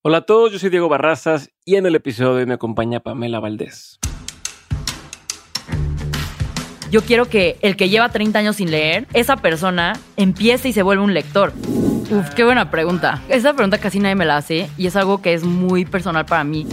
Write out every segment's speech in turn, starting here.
Hola a todos, yo soy Diego Barrazas y en el episodio de hoy me acompaña Pamela Valdés. Yo quiero que el que lleva 30 años sin leer, esa persona empiece y se vuelva un lector. Uf, qué buena pregunta. Esa pregunta casi nadie me la hace y es algo que es muy personal para mí.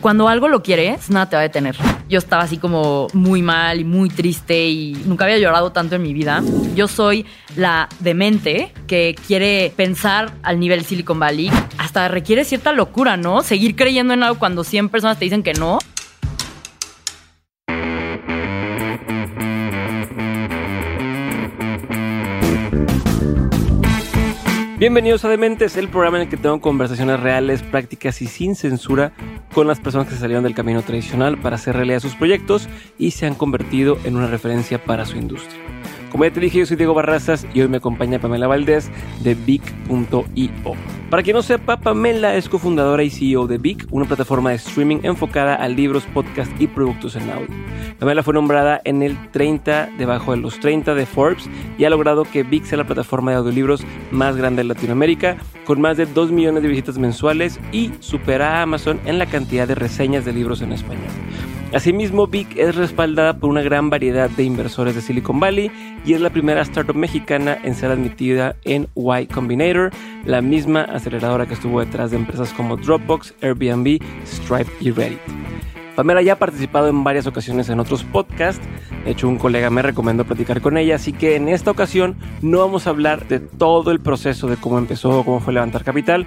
Cuando algo lo quieres, nada te va a detener. Yo estaba así como muy mal y muy triste y nunca había llorado tanto en mi vida. Yo soy la demente que quiere pensar al nivel Silicon Valley. Hasta requiere cierta locura, ¿no? Seguir creyendo en algo cuando 100 personas te dicen que no. Bienvenidos a Dementes, el programa en el que tengo conversaciones reales, prácticas y sin censura con las personas que salieron del camino tradicional para hacer realidad sus proyectos y se han convertido en una referencia para su industria. Como ya te dije, yo soy Diego Barrazas y hoy me acompaña Pamela Valdés de Big.io. Para quien no sepa, Pamela es cofundadora y CEO de Big, una plataforma de streaming enfocada a libros, podcasts y productos en audio. Pamela fue nombrada en el 30 debajo de los 30 de Forbes y ha logrado que Big sea la plataforma de audiolibros más grande de Latinoamérica, con más de 2 millones de visitas mensuales y supera a Amazon en la cantidad de reseñas de libros en español. Asimismo, Vic es respaldada por una gran variedad de inversores de Silicon Valley y es la primera startup mexicana en ser admitida en Y Combinator, la misma aceleradora que estuvo detrás de empresas como Dropbox, Airbnb, Stripe y Reddit. Pamela ya ha participado en varias ocasiones en otros podcasts. De hecho, un colega me recomendó platicar con ella, así que en esta ocasión no vamos a hablar de todo el proceso de cómo empezó, cómo fue levantar capital,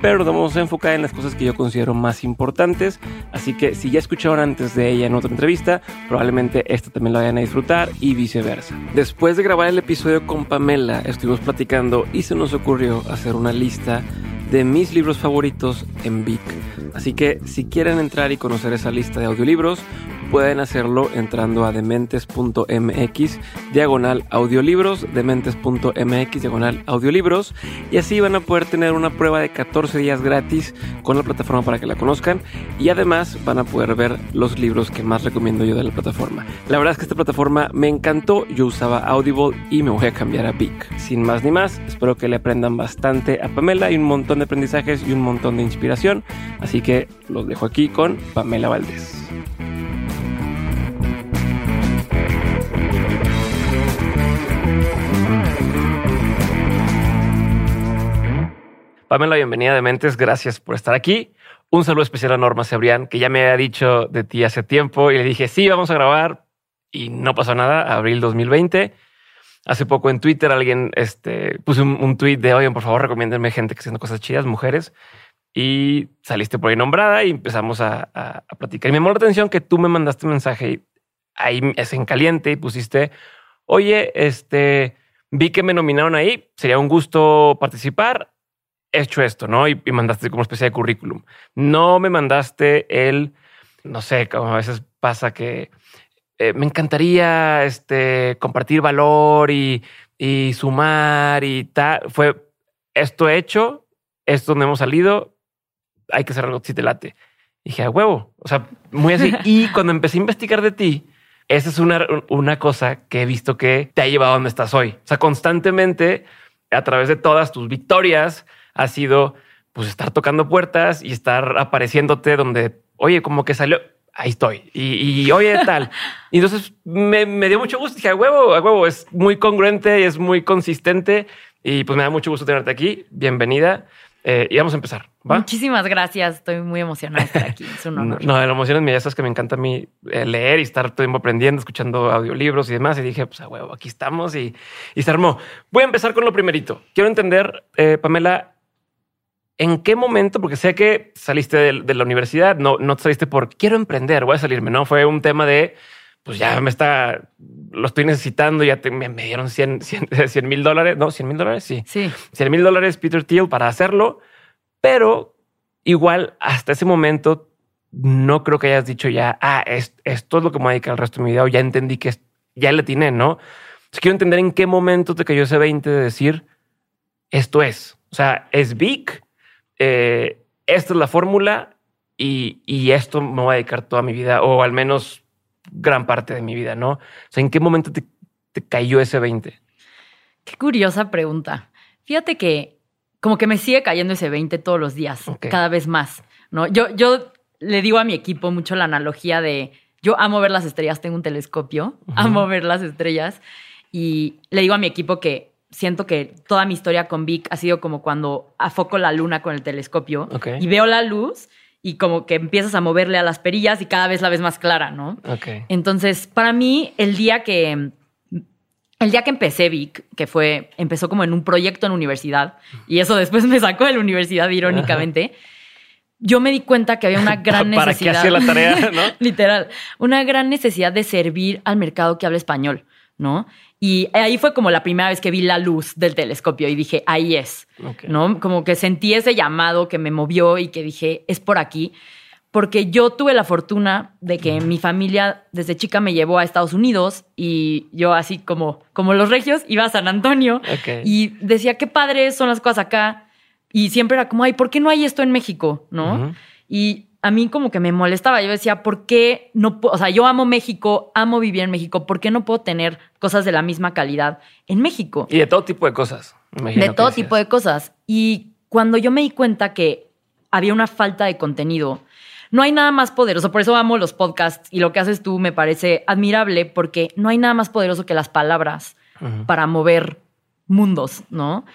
pero nos vamos a enfocar en las cosas que yo considero más importantes. Así que si ya escucharon antes de ella en otra entrevista, probablemente esta también la vayan a disfrutar y viceversa. Después de grabar el episodio con Pamela, estuvimos platicando y se nos ocurrió hacer una lista de mis libros favoritos en Vic. Así que si quieren entrar y conocer esa lista de audiolibros, pueden hacerlo entrando a dementes.mx diagonal audiolibros, dementes.mx diagonal audiolibros y así van a poder tener una prueba de 14 días gratis con la plataforma para que la conozcan y además van a poder ver los libros que más recomiendo yo de la plataforma. La verdad es que esta plataforma me encantó, yo usaba Audible y me voy a cambiar a Vic. Sin más ni más, espero que le aprendan bastante a Pamela y un montón de aprendizajes y un montón de inspiración, así que los dejo aquí con Pamela Valdés. Pamela, bienvenida de Mentes, gracias por estar aquí. Un saludo especial a Norma Cebrián, que ya me había dicho de ti hace tiempo y le dije, sí, vamos a grabar y no pasó nada, abril 2020. Hace poco en Twitter alguien este, puso un, un tweet de, oigan, por favor, recomiéndenme gente que haciendo cosas chidas, mujeres. Y saliste por ahí nombrada y empezamos a, a, a platicar. Y me llamó la atención que tú me mandaste un mensaje ahí es en caliente y pusiste, oye, este, vi que me nominaron ahí, sería un gusto participar hecho esto, ¿no? Y, y, mandaste como especie de currículum. No me mandaste el, no sé, como a veces pasa que eh, me encantaría este, compartir valor y, y sumar y tal. Fue esto hecho, esto donde hemos salido, hay que hacer algo si te late. Y dije, a huevo, o sea, muy así. y cuando empecé a investigar de ti, esa es una, una cosa que he visto que te ha llevado a donde estás hoy. O sea, constantemente, a través de todas tus victorias, ha sido pues estar tocando puertas y estar apareciéndote donde, oye, como que salió, ahí estoy. Y, y oye, tal. y entonces me, me, dio mucho gusto. Dije, a huevo, a huevo, es muy congruente, es muy consistente. Y pues me da mucho gusto tenerte aquí. Bienvenida. Eh, y vamos a empezar. ¿va? Muchísimas gracias. Estoy muy emocionada de estar aquí. Es un honor. No, no la emoción es mía. Ya sabes que me encanta a mí eh, leer y estar todo el tiempo aprendiendo, escuchando audiolibros y demás. Y dije, pues a huevo, aquí estamos y, y se armó. Voy a empezar con lo primerito. Quiero entender, eh, Pamela, ¿En qué momento? Porque sé que saliste de, de, la universidad, no, no saliste por quiero emprender, voy a salirme, no fue un tema de pues ya me está, lo estoy necesitando, ya te, me, me, dieron 100 mil dólares, no 100 mil dólares. Sí, sí, 100 mil dólares Peter Thiel para hacerlo, pero igual hasta ese momento no creo que hayas dicho ya, ah, es, esto es lo que me voy a dedicar el resto de mi vida o ya entendí que es, ya le tiene, no? Entonces quiero entender en qué momento te cayó ese 20 de decir esto es, o sea, es big eh, esta es la fórmula y, y, esto me voy a dedicar toda mi vida, o al menos gran parte de mi vida, ¿no? O sea, ¿en qué momento te, te cayó ese 20? Qué curiosa pregunta. Fíjate que como que me sigue cayendo ese 20 todos los días, cada vez más, ¿no? Yo, yo le digo a mi equipo mucho la analogía de, yo amo ver las estrellas, tengo un telescopio, amo ver las estrellas y le digo a mi equipo que siento que toda mi historia con Vic ha sido como cuando afoco la luna con el telescopio y veo la luz y como que empiezas a moverle a las perillas y cada vez la ves más clara, ¿no? Entonces, para mí, el día que. El día que empecé Vic, que fue, empezó como en un proyecto en universidad, y eso después me sacó de la universidad, irónicamente, yo me di cuenta que había una gran ¿Para qué necesidad. hacía la tarea, no? Literal, una gran necesidad de servir al mercado que habla español, ¿no? Y ahí fue como la primera vez que vi la luz del telescopio y dije, ahí es. ¿no? Como que sentí ese llamado que me movió y que dije, es por aquí. Porque yo tuve la fortuna de que mi familia desde chica me llevó a Estados Unidos y yo así como, como los regios iba a San Antonio y decía, qué padres son las cosas acá. Y siempre era como, ay, ¿por qué no hay esto en México? ¿no? Y a mí como que me molestaba. Yo decía, ¿por qué no puedo? O sea, yo amo México, amo vivir en México. ¿Por qué no puedo tener cosas de la misma calidad en México? Y de todo tipo de cosas. imagino de todo tipo de cosas. Y cuando yo me di cuenta que había una falta de contenido, no hay nada más poderoso. Por eso amo los podcasts y lo que haces tú me parece admirable porque no hay nada más poderoso que las palabras para mover mundos, ¿no?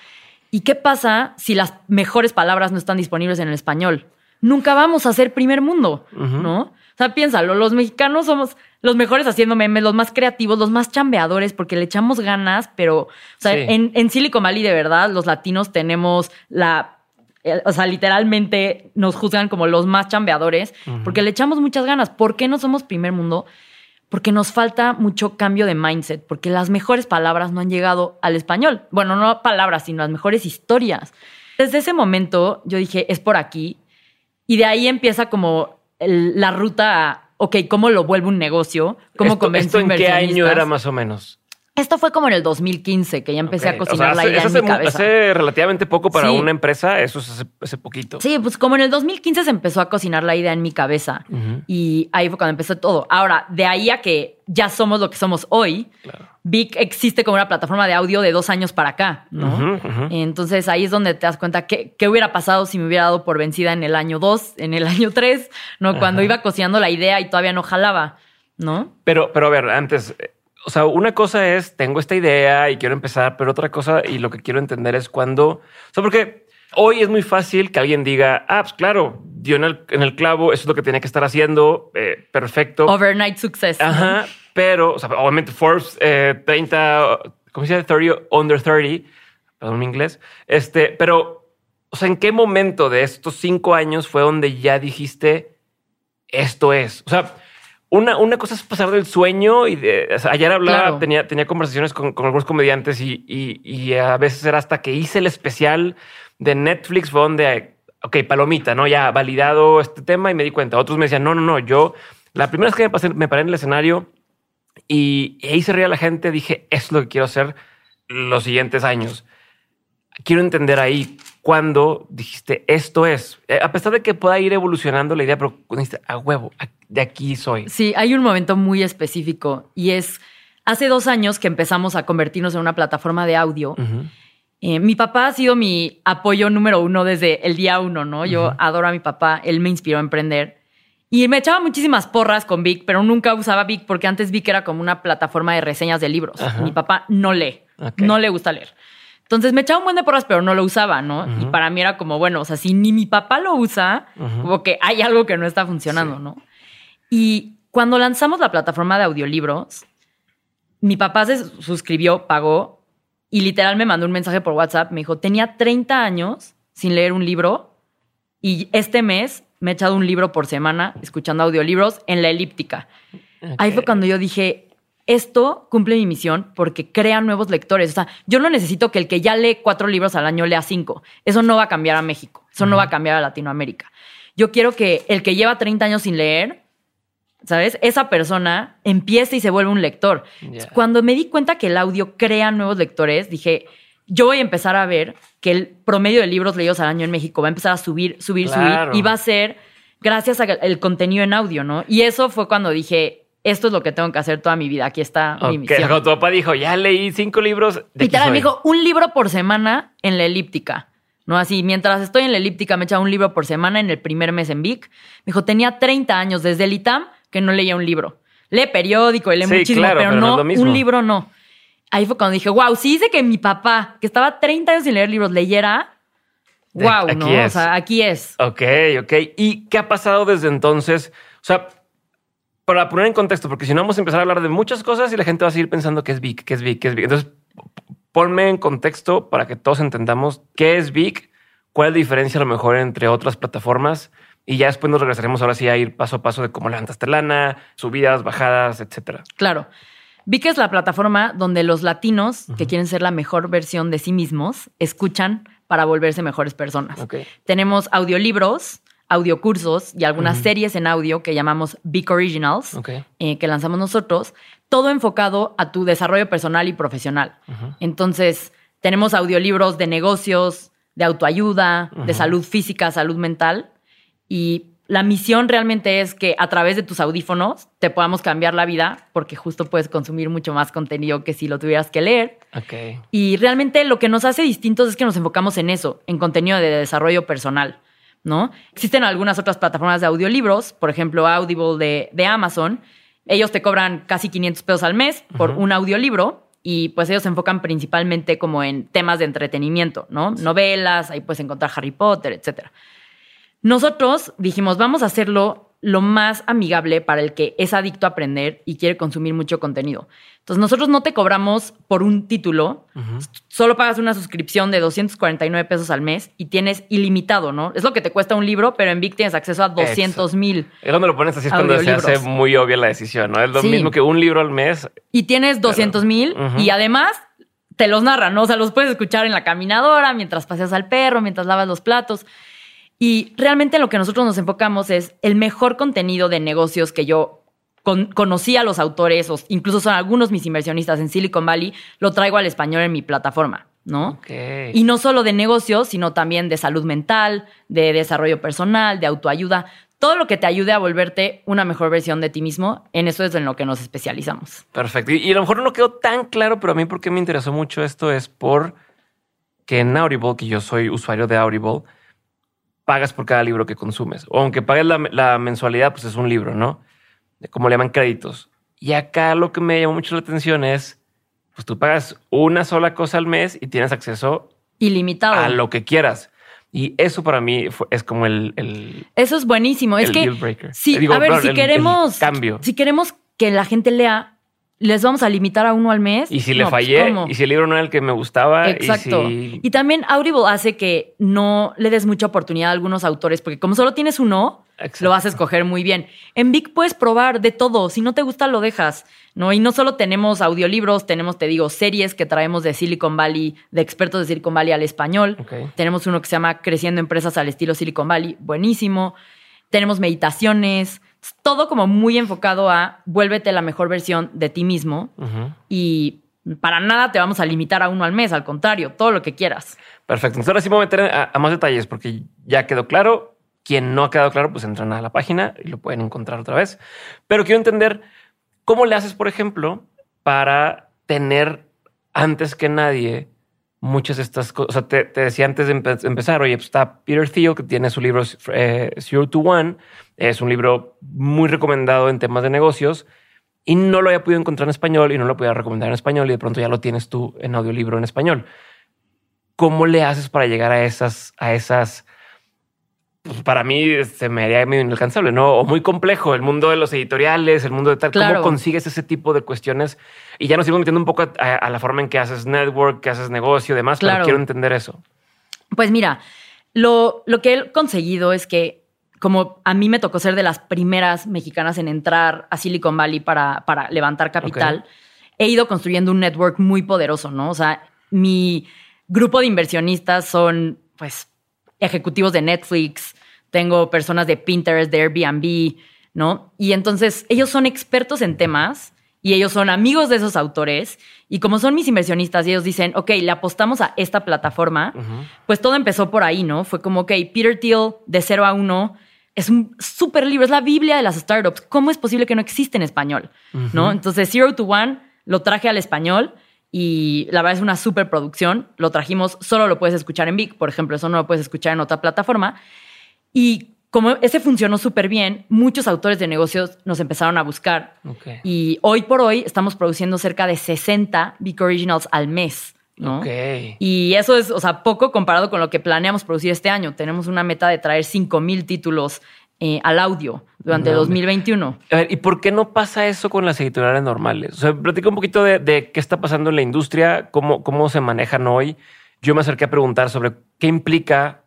¿Y qué pasa si las mejores palabras no están disponibles en el español? Nunca vamos a ser primer mundo. ¿no? O sea, piénsalo, los mexicanos somos los mejores haciendo memes, los más creativos, los más chambeadores, porque le echamos ganas, pero, o sea, Sí. en, en Silicon Valley, de verdad, los latinos tenemos la. eh, O sea, literalmente nos juzgan como los más chambeadores, porque le echamos muchas ganas. ¿Por qué no somos primer mundo? Porque nos falta mucho cambio de mindset, porque las mejores palabras no han llegado al español. Bueno, no palabras, sino las mejores historias. Desde ese momento yo dije, es por aquí. Y de ahí empieza como el- la ruta a, ok, ¿cómo lo vuelvo un negocio? ¿Cómo ¿Esto, convenzo esto en qué año era más o menos? Esto fue como en el 2015, que ya empecé a O cocinar la idea en mi hace cabeza. Hace relativamente poco para Sí. una empresa, eso es hace, hace poquito. Sí, pues como en el 2015 se empezó a cocinar la idea en mi cabeza. Y ahí fue cuando empezó todo. Ahora, de ahí a que ya somos lo que somos hoy, Claro. Vic existe como una plataforma de audio de dos años para acá, ¿no? Entonces ahí es donde te das cuenta que, qué hubiera pasado si me hubiera dado por vencida en el año 2, en el año 3, ¿no? Cuando iba cocinando la idea y todavía no jalaba, ¿no? Pero, pero a ver, antes, o sea, una cosa es, tengo esta idea y quiero empezar, pero otra cosa y lo que quiero entender es cuando, o sea, porque hoy es muy fácil que alguien diga, ah, pues claro, dio en el, en el clavo, eso es lo que tenía que estar haciendo, eh, perfecto. Overnight success. Ajá, pero, o sea, obviamente Forbes eh, 30, ¿cómo se dice? 30, under 30, perdón mi inglés, este, pero, o sea, ¿en qué momento de estos cinco años fue donde ya dijiste, esto es? O sea, una, una cosa es pasar del sueño y de, o sea, ayer hablaba, Claro. tenía, tenía conversaciones con, con algunos comediantes y, y- y a veces era hasta que hice el especial de Netflix fue donde, ok, palomita, ¿no? Ya validado este tema y me di cuenta. Otros me decían, no, no, no, yo, la primera vez que me, pasé, me paré en el escenario y, y ahí se reía la gente, dije, es lo que quiero hacer los siguientes años. Quiero entender ahí cuándo dijiste, esto es, Eh, a pesar de que pueda ir evolucionando la idea, pero dijiste, a huevo, de aquí soy. Sí, hay un momento muy específico y es hace dos años que empezamos a convertirnos en una plataforma de audio. Eh, mi papá ha sido mi apoyo número uno desde el día uno, ¿no? Yo adoro a mi papá, él me inspiró a emprender. Y me echaba muchísimas porras con Vic, pero nunca usaba Vic porque antes Vic era como una plataforma de reseñas de libros. Ajá. Mi papá no lee, no le gusta leer. Entonces me echaba un buen de porras, pero no lo usaba, ¿no? Y para mí era como, bueno, o sea, si ni mi papá lo usa, como que hay algo que no está funcionando, Sí. ¿no? Y cuando lanzamos la plataforma de audiolibros, mi papá se suscribió, pagó y literal me mandó un mensaje por WhatsApp. Me dijo, tenía 30 años sin leer un libro y este mes me he echado un libro por semana escuchando audiolibros en la elíptica. Ahí fue cuando yo dije, esto cumple mi misión porque crea nuevos lectores. O sea, yo no necesito que el que ya lee cuatro libros al año lea cinco. Eso no va a cambiar a México. Eso no va a cambiar a Latinoamérica. Yo quiero que el que lleva 30 años sin leer, ¿sabes? Esa persona empiece y se vuelve un lector. Cuando me di cuenta que el audio crea nuevos lectores, dije, yo voy a empezar a ver que el promedio de libros leídos al año en México va a empezar a subir, subir, Claro. subir y va a ser gracias al contenido en audio, ¿no? Y eso fue cuando dije, esto es lo que tengo que hacer toda mi vida, aquí está mi misión. Tu papá dijo, ya leí cinco libros. de aquí Literal, me soy". dijo, un libro por semana en la elíptica. ¿no? Así, mientras estoy en la elíptica, me echaba un libro por semana en el primer mes en Vic. Me dijo, tenía 30 años desde el ITAM que no leía un libro. Lee periódico y lee Sí, muchísimo, claro, pero, pero no un libro no. Ahí fue cuando dije, wow, si dice que mi papá, que estaba 30 años sin leer libros, leyera, wow, aquí ¿no? es. O sea, aquí es. Ok, ok. ¿Y qué ha pasado desde entonces? O sea, para poner en contexto, porque si no vamos a empezar a hablar de muchas cosas y la gente va a seguir pensando que es Vic, que es Vic, que es Vic. Entonces, ponme en contexto para que todos entendamos qué es Vic, cuál es la diferencia a lo mejor entre otras plataformas y ya después nos regresaremos ahora sí a ir paso a paso de cómo levantaste lana, subidas, bajadas, etcétera. Claro. Vi que es la plataforma donde los latinos que quieren ser la mejor versión de sí mismos escuchan para volverse mejores personas. Tenemos audiolibros, audiocursos y algunas series en audio que llamamos Big Originals, eh, que lanzamos nosotros, todo enfocado a tu desarrollo personal y profesional. Entonces, tenemos audiolibros de negocios, de autoayuda, de salud física, salud mental. Y la misión realmente es que a través de tus audífonos te podamos cambiar la vida, porque justo puedes consumir mucho más contenido que si lo tuvieras que leer. Y realmente lo que nos hace distintos es que nos enfocamos en eso, en contenido de desarrollo personal, ¿no? Existen algunas otras plataformas de audiolibros, por ejemplo, Audible de, de Amazon. Ellos te cobran casi 500 pesos al mes por un audiolibro y pues ellos se enfocan principalmente como en temas de entretenimiento, ¿no? Novelas, ahí puedes encontrar Harry Potter, etcétera. Nosotros dijimos, vamos a hacerlo lo más amigable para el que es adicto a aprender y quiere consumir mucho contenido. Entonces, nosotros no te cobramos por un título, solo pagas una suscripción de 249 pesos al mes y tienes ilimitado, ¿no? Es lo que te cuesta un libro, pero en Vic tienes acceso a 200 mil. Es donde lo pones así es cuando se hace muy obvia la decisión, ¿no? Es lo Sí. mismo que un libro al mes. Y tienes 200 mil y además te los narran, ¿no? O sea, los puedes escuchar en la caminadora, mientras paseas al perro, mientras lavas los platos. Y realmente en lo que nosotros nos enfocamos es el mejor contenido de negocios que yo con- conocí a los autores, o incluso son algunos mis inversionistas en Silicon Valley, lo traigo al español en mi plataforma, ¿no? Ok. Y no solo de negocios, sino también de salud mental, de desarrollo personal, de autoayuda. Todo lo que te ayude a volverte una mejor versión de ti mismo, en eso es en lo que nos especializamos. Perfecto. Y, y a lo mejor no quedó tan claro, pero a mí porque me interesó mucho esto es por que en Audible, que yo soy usuario de Audible, pagas por cada libro que consumes. O aunque pagues la, la mensualidad, pues es un libro, ¿no? Como le llaman créditos. Y acá lo que me llamó mucho la atención es, pues tú pagas una sola cosa al mes y tienes acceso Ilimitado. a lo que quieras. Y eso para mí fue- es como el, el- Eso es buenísimo. Es que deal breaker. sí, Eh, digo, a ver, si el queremos cambio. si queremos que la gente lea, les vamos a limitar a uno al mes. Y si le No, pues, fallé, y si el libro no era el que me gustaba, Exacto. y si Y también Audible hace que no le des mucha oportunidad a algunos autores, porque como solo tienes uno, Exacto. lo vas a escoger muy bien. En Vic puedes probar de todo. Si no te gusta, lo dejas. ¿no? Y no solo tenemos audiolibros, tenemos, te digo, series que traemos de Silicon Valley, de expertos de Silicon Valley al español. Ok. Tenemos uno que se llama Creciendo Empresas al estilo Silicon Valley, buenísimo. Tenemos meditaciones, todo como muy enfocado a vuélvete la mejor versión de ti mismo y para nada te vamos a limitar a uno al mes, al contrario, todo lo que quieras. Perfecto. Entonces ahora sí me voy a meter a, a más detalles porque ya quedó claro. Quien no ha quedado claro, pues entran a la página y lo pueden encontrar otra vez. Pero quiero entender cómo le haces, por ejemplo, para tener antes que nadie muchas de estas cosas. Te, decía antes de empe- empezar, oye, pues está Peter Thiel, que tiene su libro eh, Zero to One. Es un libro muy recomendado en temas de negocios y no lo había podido encontrar en español y no lo podía recomendar en español y de pronto ya lo tienes tú en audiolibro en español. ¿Cómo le haces para llegar a esas, a esas? Pues, para mí se me haría medio inalcanzable, ¿no? O muy complejo el mundo de los editoriales, el mundo de tal. Claro. ¿Cómo consigues ese tipo de cuestiones? Y ya nos seguimos metiendo un poco a, a la forma en que haces network, que haces negocio, demás, pero Claro. quiero entender eso. Pues mira, lo, lo que he conseguido es que, como a mí me tocó ser de las primeras mexicanas en entrar a Silicon Valley para, para levantar capital, he ido construyendo un network muy poderoso, ¿no? O sea, mi grupo de inversionistas son, pues, ejecutivos de Netflix, tengo personas de Pinterest, de Airbnb, ¿no? Y entonces ellos son expertos en temas y ellos son amigos de esos autores y como son mis inversionistas y ellos dicen, ok, le apostamos a esta plataforma, pues todo empezó por ahí, ¿no? Fue como, ok, Peter Thiel de 0 a 1 es un súper libro, es la Biblia de las startups. ¿Cómo es posible que no existe en español? ¿No? Entonces, Zero to One lo traje al español y la verdad es una super producción. Lo trajimos, solo lo puedes escuchar en Vic, por ejemplo, eso no lo puedes escuchar en otra plataforma. Y como ese funcionó súper bien, muchos autores de negocios nos empezaron a buscar. Y hoy por hoy estamos produciendo cerca de 60 Vic Originals al mes. ¿no? Y eso es, o sea, poco comparado con lo que planeamos producir este año. Tenemos una meta de traer 5000 títulos eh, al audio durante No, 2021. A ver, ¿y por qué no pasa eso con las editoriales normales? O sea, platica un poquito de, de qué está pasando en la industria, cómo, cómo se manejan hoy. Yo me acerqué a preguntar sobre qué implica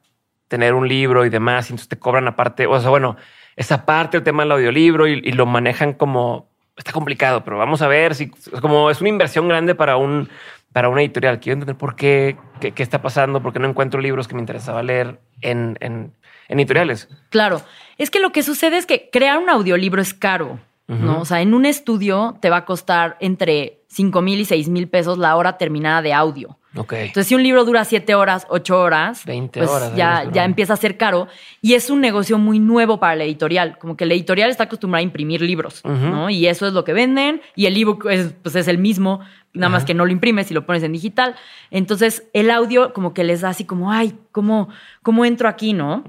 tener un libro y demás, y entonces te cobran aparte, o sea, bueno, esa parte, el tema del audiolibro, y, y lo manejan como, está complicado, pero vamos a ver si, como es una inversión grande para un, para una editorial. Quiero entender por qué, qué, qué está pasando, por qué no encuentro libros que me interesaba leer en, en, en editoriales. Claro, es que lo que sucede es que crear un audiolibro es caro, ¿no? O sea, en un estudio te va a costar entre 5 mil y 6 mil pesos la hora terminada de audio. Entonces, si un libro dura 7 horas, 8 horas, 20 pues horas, ya, ya empieza a ser caro y es un negocio muy nuevo para la editorial. Como que la editorial está acostumbrada a imprimir libros. ¿no? Y eso es lo que venden y el ebook es, pues es el mismo, nada más que no lo imprimes y lo pones en digital. Entonces, el audio como que les da así como, ay, ¿cómo, cómo entro aquí, no?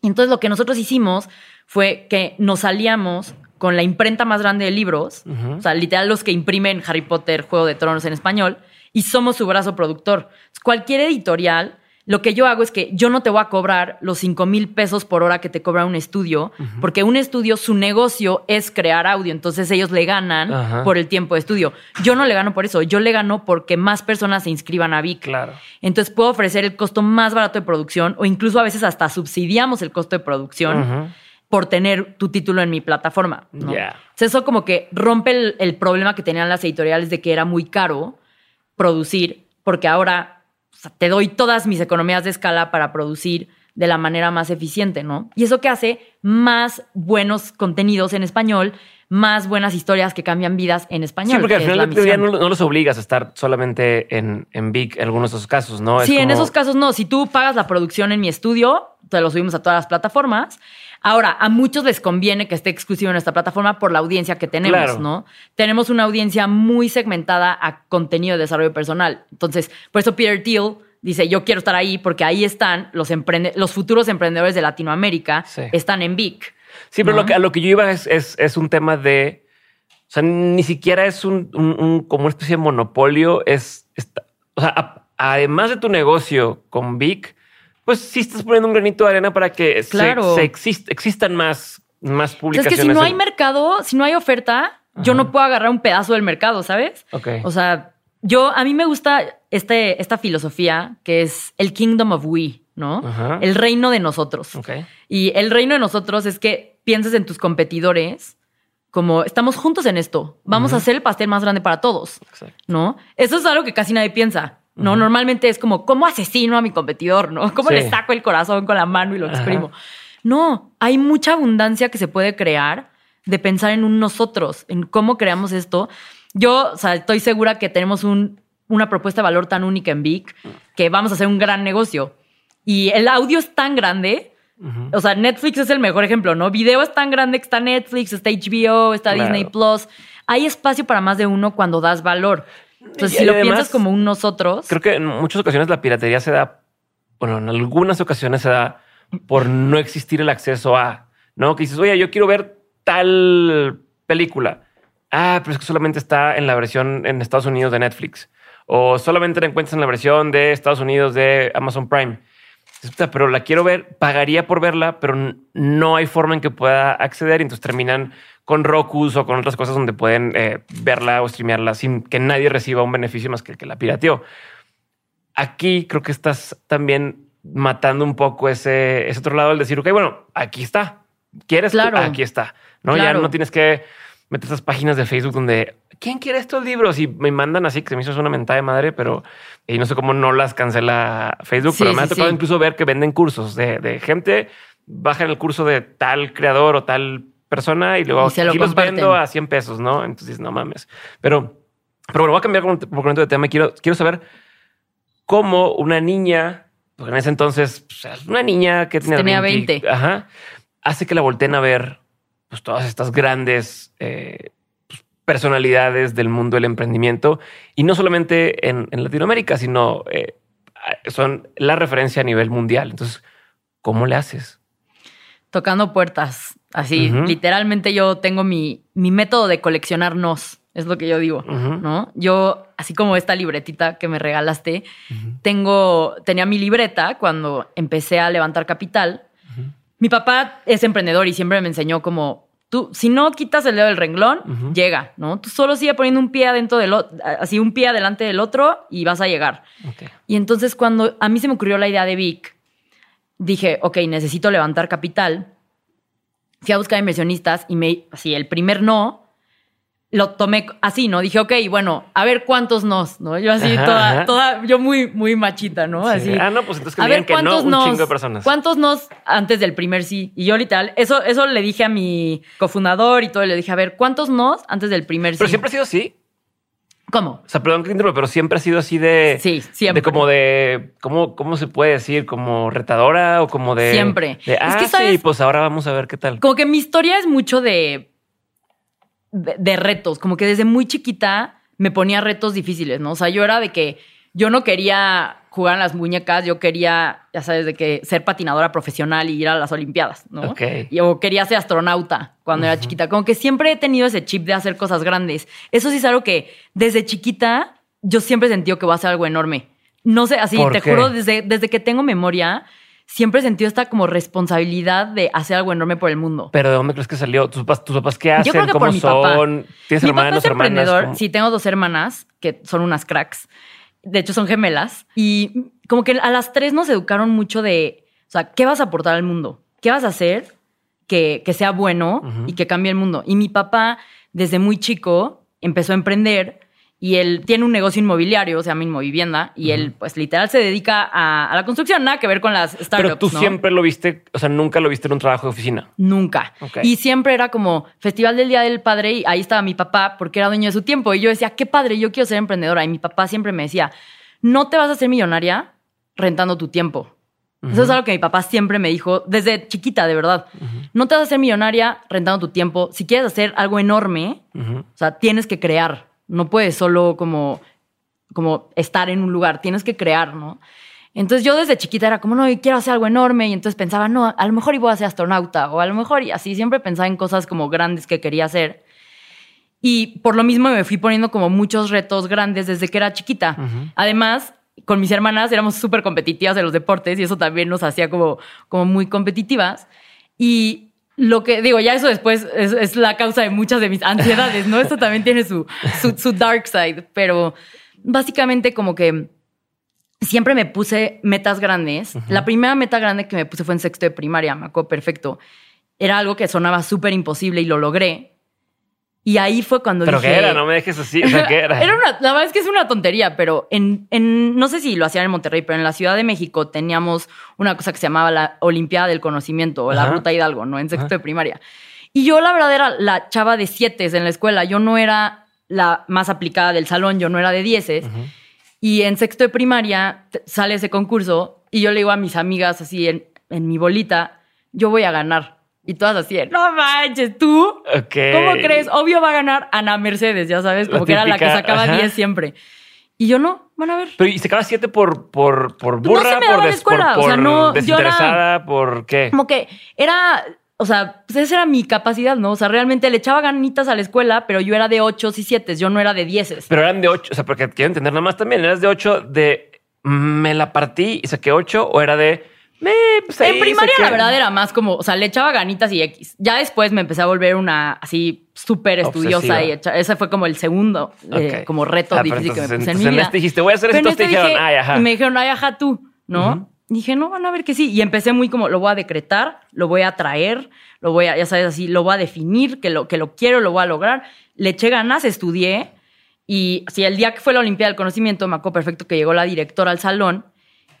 Y Entonces lo que nosotros hicimos fue que nos aliamos con la imprenta más grande de libros, o sea, literal los que imprimen Harry Potter, Juego de Tronos en español, y somos su brazo productor. Cualquier editorial, lo que yo hago es que yo no te voy a cobrar los 5 mil pesos por hora que te cobra un estudio, porque un estudio, su negocio es crear audio, entonces ellos le ganan por el tiempo de estudio. Yo no le gano por eso, yo le gano porque más personas se inscriban a Vic. Claro. Entonces puedo ofrecer el costo más barato de producción o incluso a veces hasta subsidiamos el costo de producción por tener tu título en mi plataforma. Entonces, eso como que rompe el, el problema que tenían las editoriales de que era muy caro producir, porque ahora o sea, te doy todas mis economías de escala para producir de la manera más eficiente, ¿no? Y eso que hace más buenos contenidos en español, más buenas historias que cambian vidas en español. Sí, porque al final la del día no, no los obligas a estar solamente en, en Big en algunos de esos casos, ¿no? Es Sí, en esos casos no. Si tú pagas la producción en mi estudio, te lo subimos a todas las plataformas. Ahora, a muchos les conviene que esté exclusivo en nuestra plataforma por la audiencia que tenemos, Claro. ¿no? Tenemos una audiencia muy segmentada a contenido de desarrollo personal. Entonces, por eso Peter Thiel dice, yo quiero estar ahí porque ahí están los, emprende- los futuros emprendedores de Latinoamérica, Sí. están en Vic. Sí, pero ¿no? lo que, a lo que yo iba es, es, es un tema de. O sea, ni siquiera es un, un- un- como una especie de monopolio. Es. está- o sea, a- además de tu negocio con Vic, pues sí estás poniendo un granito de arena para que Claro. se, exist- existan más, más sea, es publicaciones. que si no hay mercado, si no hay oferta, yo no puedo agarrar un pedazo del mercado, ¿sabes? Ok. O sea, yo, a mí me gusta este, esta filosofía que es el kingdom of we, ¿no? Ajá. El reino de nosotros. Ok. Y el reino de nosotros es que pienses en tus competidores como estamos juntos en esto, vamos a hacer el pastel más grande para todos, Exacto. ¿no? Eso es algo que casi nadie piensa. No, normalmente es como, ¿cómo asesino a mi competidor? ¿No? ¿Cómo Sí. le saco el corazón con la mano y lo Ajá. exprimo? No, hay mucha abundancia que se puede crear de pensar en un nosotros, en cómo creamos esto. Yo, o sea, estoy segura que tenemos un- una propuesta de valor tan única en Vic que vamos a hacer un gran negocio. Y el audio es tan grande. O sea, Netflix es el mejor ejemplo, ¿no? Video es tan grande que está Netflix, está HBO, está Claro. Disney Plus. Hay espacio para más de uno cuando das valor. Entonces, Y si lo además, piensas como un nosotros, Creo que en muchas ocasiones la piratería se da, bueno, en algunas ocasiones se da por no existir el acceso a, ¿no? Que dices, oye, yo quiero ver tal película. Ah, pero es que solamente está en la versión en Estados Unidos de Netflix. O solamente la encuentras en la versión de Estados Unidos de Amazon Prime. Dices, "Puta, Pero la quiero ver, pagaría por verla, pero no hay forma en que pueda acceder. Y entonces terminan con Roku o con otras cosas donde pueden eh, verla o streamearla sin que nadie reciba un beneficio más que el que la pirateó aquí creo que estás también matando un poco ese, ese otro lado del decir, ok, bueno, aquí está. ¿Quieres? tú? Claro. Aquí está. No, Claro. ya no tienes que meter esas páginas de Facebook donde ¿quién quiere estos libros? Y me mandan así que se me hizo una mentada de madre, pero y no sé cómo no las cancela Facebook, Sí, pero me ha tocado sí. incluso ver que venden cursos de, de gente, bajan el curso de tal creador o tal persona y luego Y se lo los vendo a 100 pesos, ¿no? Entonces, no mames. Pero, pero bueno, voy a cambiar por completo de tema. Quiero, quiero saber cómo una niña, porque en ese entonces, pues, una niña que tenía, Tenía 20, 20. ajá, hace que la volteen a ver pues, todas estas grandes eh, pues, personalidades del mundo del emprendimiento y no solamente en, Latinoamérica, sino eh, son la referencia a nivel mundial. Entonces, ¿cómo le haces? Tocando puertas. Así, literalmente yo tengo mi, mi método de coleccionar nos, es lo que yo digo, ¿no? Yo, así como esta libretita que me regalaste, tengo, tenía mi libreta cuando empecé a levantar capital. Mi papá es emprendedor y siempre me enseñó como tú, si no quitas el dedo del renglón, llega, ¿no? Tú solo sigue poniendo un pie adentro del otro, así un pie adelante del otro y vas a llegar. Y entonces cuando a mí se me ocurrió la idea de Vic, dije, ok, necesito levantar capital. Fui a buscar inversionistas y me, así, el primer no, lo tomé así, ¿no? Dije, ok, bueno, a ver cuántos nos, ¿no? Yo así, toda, toda, yo muy, muy machita, ¿no? Así. Ah, no, pues entonces que a ver, que no, un chingo de personas. ¿Cuántos nos antes del primer sí? Y yo literal, eso, eso le dije a mi cofundador y todo, le dije, a ver, ¿cuántos nos antes del primer sí? Pero siempre ha sido así. ¿Cómo? O sea, perdón que pero siempre ha sido así de. Sí, siempre. De como de. ¿Cómo, cómo se puede decir? ¿Como retadora o como de. Siempre. De, ah, es que, sí, pues ahora vamos a ver qué tal. Como que mi historia es mucho de de, retos, como que desde muy chiquita me ponía retos difíciles, ¿no? O sea, yo era de que yo no quería jugar en las muñecas, yo quería, ya sabes, de que ser patinadora profesional y ir a las Olimpiadas, ¿no? Ok. Yo quería ser astronauta cuando era chiquita. Como que siempre he tenido ese chip de hacer cosas grandes. Eso sí es algo que desde chiquita yo siempre he sentido que va a ser algo enorme. No sé, así, te juro, desde, desde que tengo memoria, siempre he sentido esta como responsabilidad de hacer algo enorme por el mundo. Pero ¿de dónde crees que salió? ¿Tus papás, tus papás qué hacen? Yo creo que ¿Cómo por mi son? Papá. ¿Tienes mi hermanos, papá es emprendedor. hermanas? Sí, tengo dos hermanas que son unas cracks. De hecho, son gemelas. Y como que a las tres nos educaron mucho de, o sea, ¿qué vas a aportar al mundo? ¿Qué vas a hacer que, que sea bueno y que cambie el mundo? Y mi papá, desde muy chico, empezó a emprender y él tiene un negocio inmobiliario, se llama Inmovivienda, y él, pues, literal se dedica a, la construcción, nada que ver con las startups. Pero tú siempre lo viste, o sea, nunca lo viste en un trabajo de oficina. Nunca. Y siempre era como Festival del Día del Padre, y ahí estaba mi papá, porque era dueño de su tiempo. Y yo decía, qué padre, yo quiero ser emprendedora. Y mi papá siempre me decía, no te vas a hacer millonaria rentando tu tiempo. Eso es algo que mi papá siempre me dijo desde chiquita, de verdad. No te vas a hacer millonaria rentando tu tiempo. Si quieres hacer algo enorme, o sea, tienes que crear. No puedes solo como, como estar en un lugar, tienes que crear, ¿no? Entonces yo desde chiquita era como, no, quiero hacer algo enorme y entonces pensaba, no, a lo mejor iba a ser astronauta o a lo mejor y así siempre pensaba en cosas como grandes que quería hacer. Y por lo mismo me fui poniendo como muchos retos grandes desde que era chiquita. Además, con mis hermanas éramos súper competitivas en los deportes y eso también nos hacía como, como muy competitivas. Y lo que digo, ya eso después es, la causa de muchas de mis ansiedades, ¿no? Esto también tiene su, su, dark side, pero básicamente como que siempre me puse metas grandes. La primera meta grande que me puse fue en sexto de primaria, me acuerdo perfecto. Era algo que sonaba súper imposible y lo logré. Y ahí fue cuando ¿Pero dije... qué era? No me dejes así. O sea, ¿qué era? era una, la verdad es que es una tontería, pero en, en... No sé si lo hacían en Monterrey, pero en la Ciudad de México teníamos una cosa que se llamaba la Olimpiada del Conocimiento o la Ruta Hidalgo, ¿no? En sexto de primaria. Y yo, la verdad, era la chava de siete en la escuela. Yo no era la más aplicada del salón, yo no era de dieces. Y en sexto de primaria sale ese concurso y yo le digo a mis amigas así en, en mi bolita, yo voy a ganar. Y todas así, no manches, tú. ¿Cómo crees? Obvio va a ganar Ana Mercedes, ya sabes, como que era la que sacaba 10 siempre. Y yo no, van a ver. Pero ¿y sacaba 7 por, por, por burra? No por, des, por, o sea, no, desinteresada, ¿por qué? Como que era, o sea, pues esa era mi capacidad, ¿no? O sea, realmente le echaba ganitas a la escuela, pero yo era de 8 y 7, yo no era de 10. Pero eran de 8, o sea, porque quiero entender nada más también, ¿eras de 8 de me la partí y saqué 8 o era de en primaria la verdad era más como, o sea, le echaba ganitas y X. Ya después me empecé a volver una así súper estudiosa y ese fue como el segundo eh, como reto ah, difícil que me puse en mi vida. Este dijiste, voy a hacer esto, te dijeron, ay, ajá. Y me dijeron, ay, ajá, tú, ¿no? Dije, no, van a ver que sí. Y empecé muy como, lo voy a decretar, lo voy a traer, lo voy a, ya sabes, así, lo voy a definir, que lo, que lo quiero, lo voy a lograr. Le eché ganas, estudié. Y si el día que fue la Olimpiada del Conocimiento, me acuerdo perfecto que llegó la directora al salón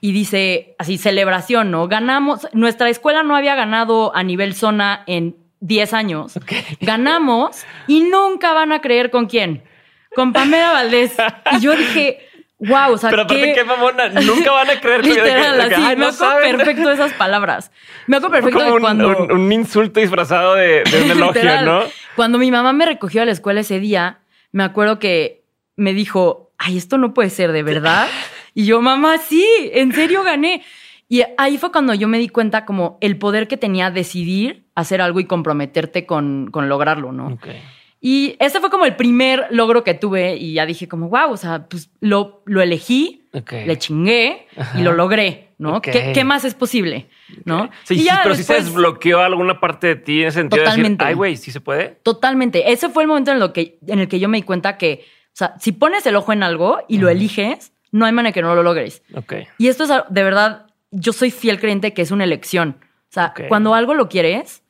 y dice así, celebración, ¿no? Ganamos, nuestra escuela no había ganado a nivel zona en 10 años. Ganamos y nunca van a creer con quién. Con Pamela Valdés. Y yo dije, wow, o sea, Pero aparte, qué- qué mamona. Nunca van a creer que- Literal, de que- así, ay, me no acuerdo saben. perfecto de esas palabras. Me acuerdo perfecto como de un, cuando... un- un insulto disfrazado de, de un elogio, Literal. ¿no? Cuando mi mamá me recogió a la escuela ese día, me acuerdo que me dijo, ay, esto no puede ser, ¿de verdad? Y yo, mamá, sí, en serio gané. Y ahí fue cuando yo me di cuenta como el poder que tenía decidir hacer algo y comprometerte con, con lograrlo, ¿no? Ok. Y ese fue como el primer logro que tuve y ya dije como, wow, o sea, pues lo, lo elegí, Ok. le chingué Ajá. y lo logré, ¿no? Ok. ¿Qué, qué más es posible? ¿no? Sí, y ya pero sí se desbloqueó alguna parte de ti en ese sentido de decir, Totalmente. ay, güey, sí se puede. Totalmente. Ese fue el momento en, lo que, en el que yo me di cuenta que, o sea, si pones el ojo en algo y lo eliges, no hay manera que no lo logres. Ok. Y esto es de verdad, yo soy fiel creyente que es una elección. O sea, cuando algo lo quieres,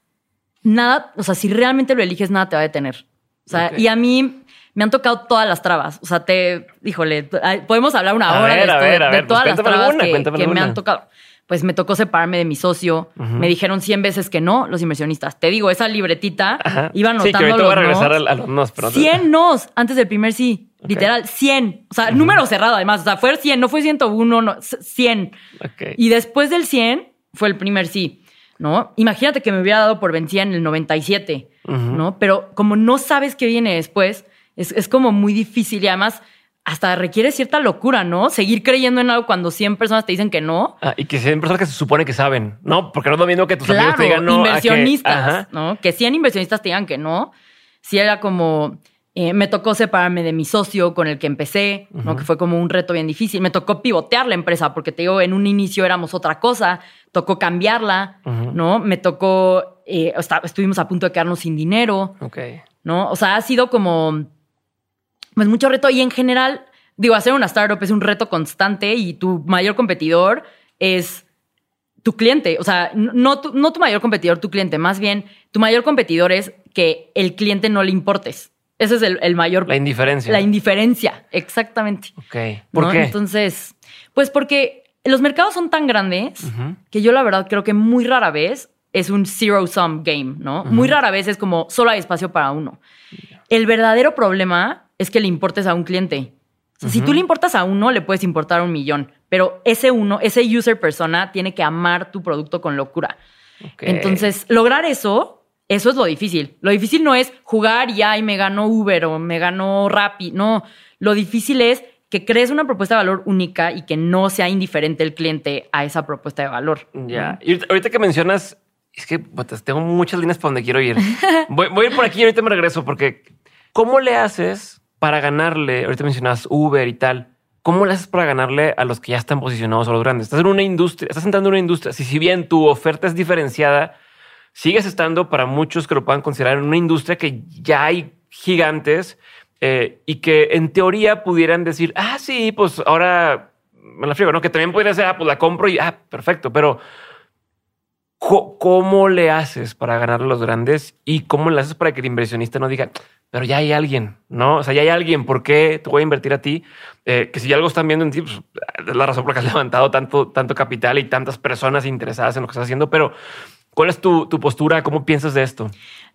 nada, o sea, si realmente lo eliges, nada te va a detener. O sea, y a mí me han tocado todas las trabas. O sea, te, híjole, podemos hablar una A hora ver, de, a esto, ver, de- de pues todas las cuéntame trabas alguna, que, que me han tocado. Pues me tocó separarme de mi socio. Me dijeron 100 veces que no los inversionistas. Te digo, esa libretita Ajá. iba Sí, anotando que ahorita voy a los regresar nos. a los nos, pero 100 nos antes del primer sí. Ok. Literal, 100. O sea, número cerrado además. O sea, fue 100, no fue 101, no, 100. Ok. Y después del 100 fue el primer sí, ¿no? Imagínate que me hubiera dado por vencida en el 97, Ujú. ¿no? Pero como no sabes qué viene después, es, es como muy difícil y además hasta requiere cierta locura, ¿no? Seguir creyendo en algo cuando 100 personas te dicen que no. Ah, y que sean personas que se supone que saben, ¿no? Porque no es lo mismo que tus amigos Claro, te digan no. a que- inversionistas. ¿no? Que 100 inversionistas te digan que no. Si era como, eh, me tocó separarme de mi socio con el que empecé, ¿no? Que fue como un reto bien difícil. Me tocó pivotear la empresa porque te digo, en un inicio éramos otra cosa, tocó cambiarla. ¿no? Me tocó, eh, estuvimos a punto de quedarnos sin dinero, Ok. ¿no? O sea, ha sido como, pues mucho reto y en general, digo, hacer una startup es un reto constante y tu mayor competidor es tu cliente, o sea, no tu, no tu mayor competidor, tu cliente, más bien tu mayor competidor es que el cliente no le importes. Ese es el, el mayor... La indiferencia. la indiferencia, exactamente. ok. ¿Por ¿no? qué? Entonces, pues porque los mercados son tan grandes que yo la verdad creo que muy rara vez es un zero sum game, ¿no? Muy rara vez es como solo hay espacio para uno. El verdadero problema es que le importes a un cliente. O sea, Si tú le importas a uno, le puedes importar a un millón, pero ese uno, ese user persona tiene que amar tu producto con locura. Entonces, lograr eso, eso es lo difícil. Lo difícil no es jugar y ay, me ganó Uber o me ganó Rappi. No, lo difícil es que crees una propuesta de valor única y que no sea indiferente el cliente a esa propuesta de valor. Ya. Y ahorita, que mencionas, es que tengo muchas líneas para donde quiero ir. voy, voy a ir por aquí y ahorita me regreso porque ¿cómo le haces para ganarle? Ahorita mencionas Uber y tal. ¿Cómo le haces para ganarle a los que ya están posicionados a los grandes? Estás en una industria, estás entrando en una industria. Si, si bien tu oferta es diferenciada, sigues estando para muchos que lo puedan considerar en una industria que ya hay gigantes eh, y que en teoría pudieran decir, ah, sí, pues ahora me la friego, ¿no? Que también podría ser, ah, pues la compro y, ah, perfecto, pero ¿cómo le haces para ganar a los grandes y cómo le haces para que el inversionista no diga, pero ya hay alguien, ¿no? O sea, ya hay alguien, ¿por qué te voy a invertir a ti? Eh, que si ya algo están viendo en ti, pues es la razón por la que has levantado tanto, tanto capital y tantas personas interesadas en lo que estás haciendo, pero ¿cuál es tu, tu postura? ¿Cómo piensas de esto?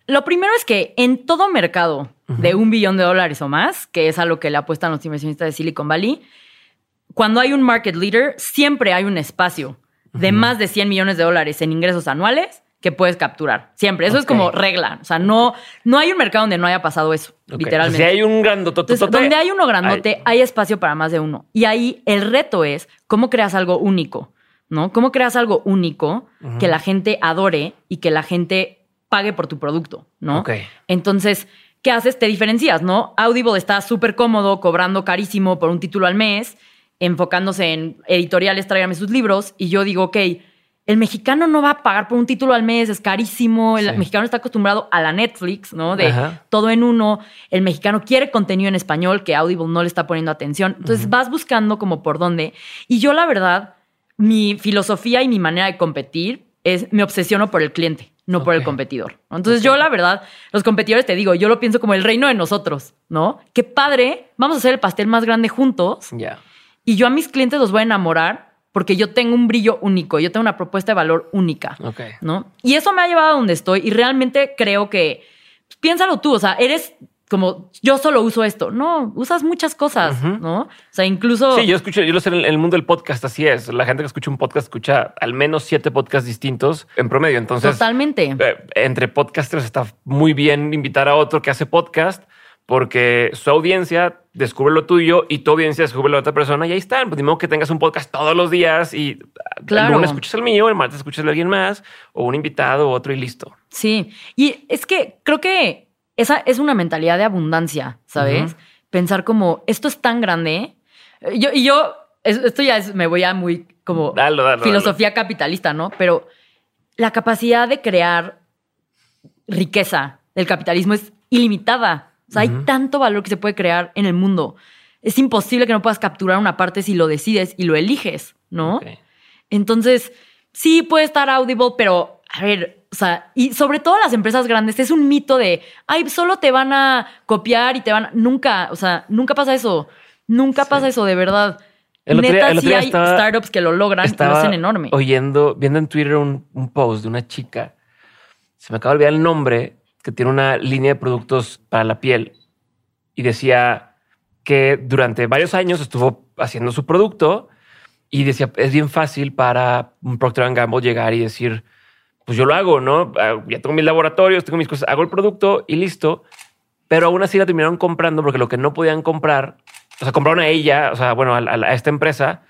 Lo primero es que en todo mercado de un billón de dólares o más, que es a lo que le apuestan los inversionistas de Silicon Valley, cuando hay un market leader, siempre hay un espacio de más de 100 millones de dólares en ingresos anuales que puedes capturar. Siempre. Eso es como regla. O sea, no, no hay un mercado donde no haya pasado eso, literalmente. Si hay un grandototote. Entonces, donde hay uno grandote, hay espacio para más de uno. Y ahí el reto es cómo creas algo único, ¿no? ¿Cómo creas algo único que la gente adore y que la gente pague por tu producto, ¿no? Ok. Entonces, ¿qué haces? Te diferencias, ¿no? Audible está súper cómodo, cobrando carísimo por un título al mes, enfocándose en editoriales, tráigame sus libros, y yo digo, ok, el mexicano no va a pagar por un título al mes, es carísimo, el Sí. mexicano está acostumbrado a la Netflix, ¿no? De Ajá. todo en uno, el mexicano quiere contenido en español que Audible no le está poniendo atención, entonces vas buscando como por dónde, y yo la verdad, mi filosofía y mi manera de competir es, me obsesiono por el cliente, no por el competidor. Entonces yo la verdad, los competidores te digo, yo lo pienso como el reino de nosotros, ¿no? Qué padre, vamos a hacer el pastel más grande juntos Ya. y yo a mis clientes los voy a enamorar porque yo tengo un brillo único, yo tengo una propuesta de valor única, Ok. ¿no? Y eso me ha llevado a donde estoy y realmente creo que, pues, piénsalo tú, o sea, eres como yo solo uso esto. No, usas muchas cosas, ¿no? O sea, incluso. Sí, yo escucho, yo lo sé en el mundo del podcast, así es. La gente que escucha un podcast escucha al menos siete podcasts distintos en promedio. Entonces, totalmente. Eh, entre podcasters está muy bien invitar a otro que hace podcast porque su audiencia descubre lo tuyo y tu audiencia descubre la otra persona y ahí están. Pues de modo que tengas un podcast todos los días y claro. el lunes escuchas el mío, el martes escuchas de alguien más o un invitado, otro y listo. Sí, y es que creo que esa es una mentalidad de abundancia, ¿sabes? Pensar como esto es tan grande. Yo, y yo, esto ya es, me voy a muy como filosofía capitalista, ¿no? Pero la capacidad de crear riqueza del capitalismo es ilimitada. O sea, hay tanto valor que se puede crear en el mundo. Es imposible que no puedas capturar una parte si lo decides y lo eliges, ¿no? Entonces, sí puede estar Audible, pero a ver, o sea, y sobre todo las empresas grandes, es un mito de, ay, solo te van a copiar y te van a... Nunca, o sea, nunca pasa eso. Nunca pasa eso, de verdad. El Neta, sí hay startups que lo logran y lo hacen enorme. Oyendo, viendo en Twitter un, un post de una chica, se me acaba de olvidar el nombre, que tiene una línea de productos para la piel y decía que durante varios años estuvo haciendo su producto y decía es bien fácil para un Procter Gamble llegar y decir pues yo lo hago, ¿no? Ah, ya tengo mis laboratorios, tengo mis cosas, hago el producto y listo. Pero aún así la terminaron comprando porque lo que no podían comprar, o sea, compraron a ella, o sea, bueno, a, esta empresa,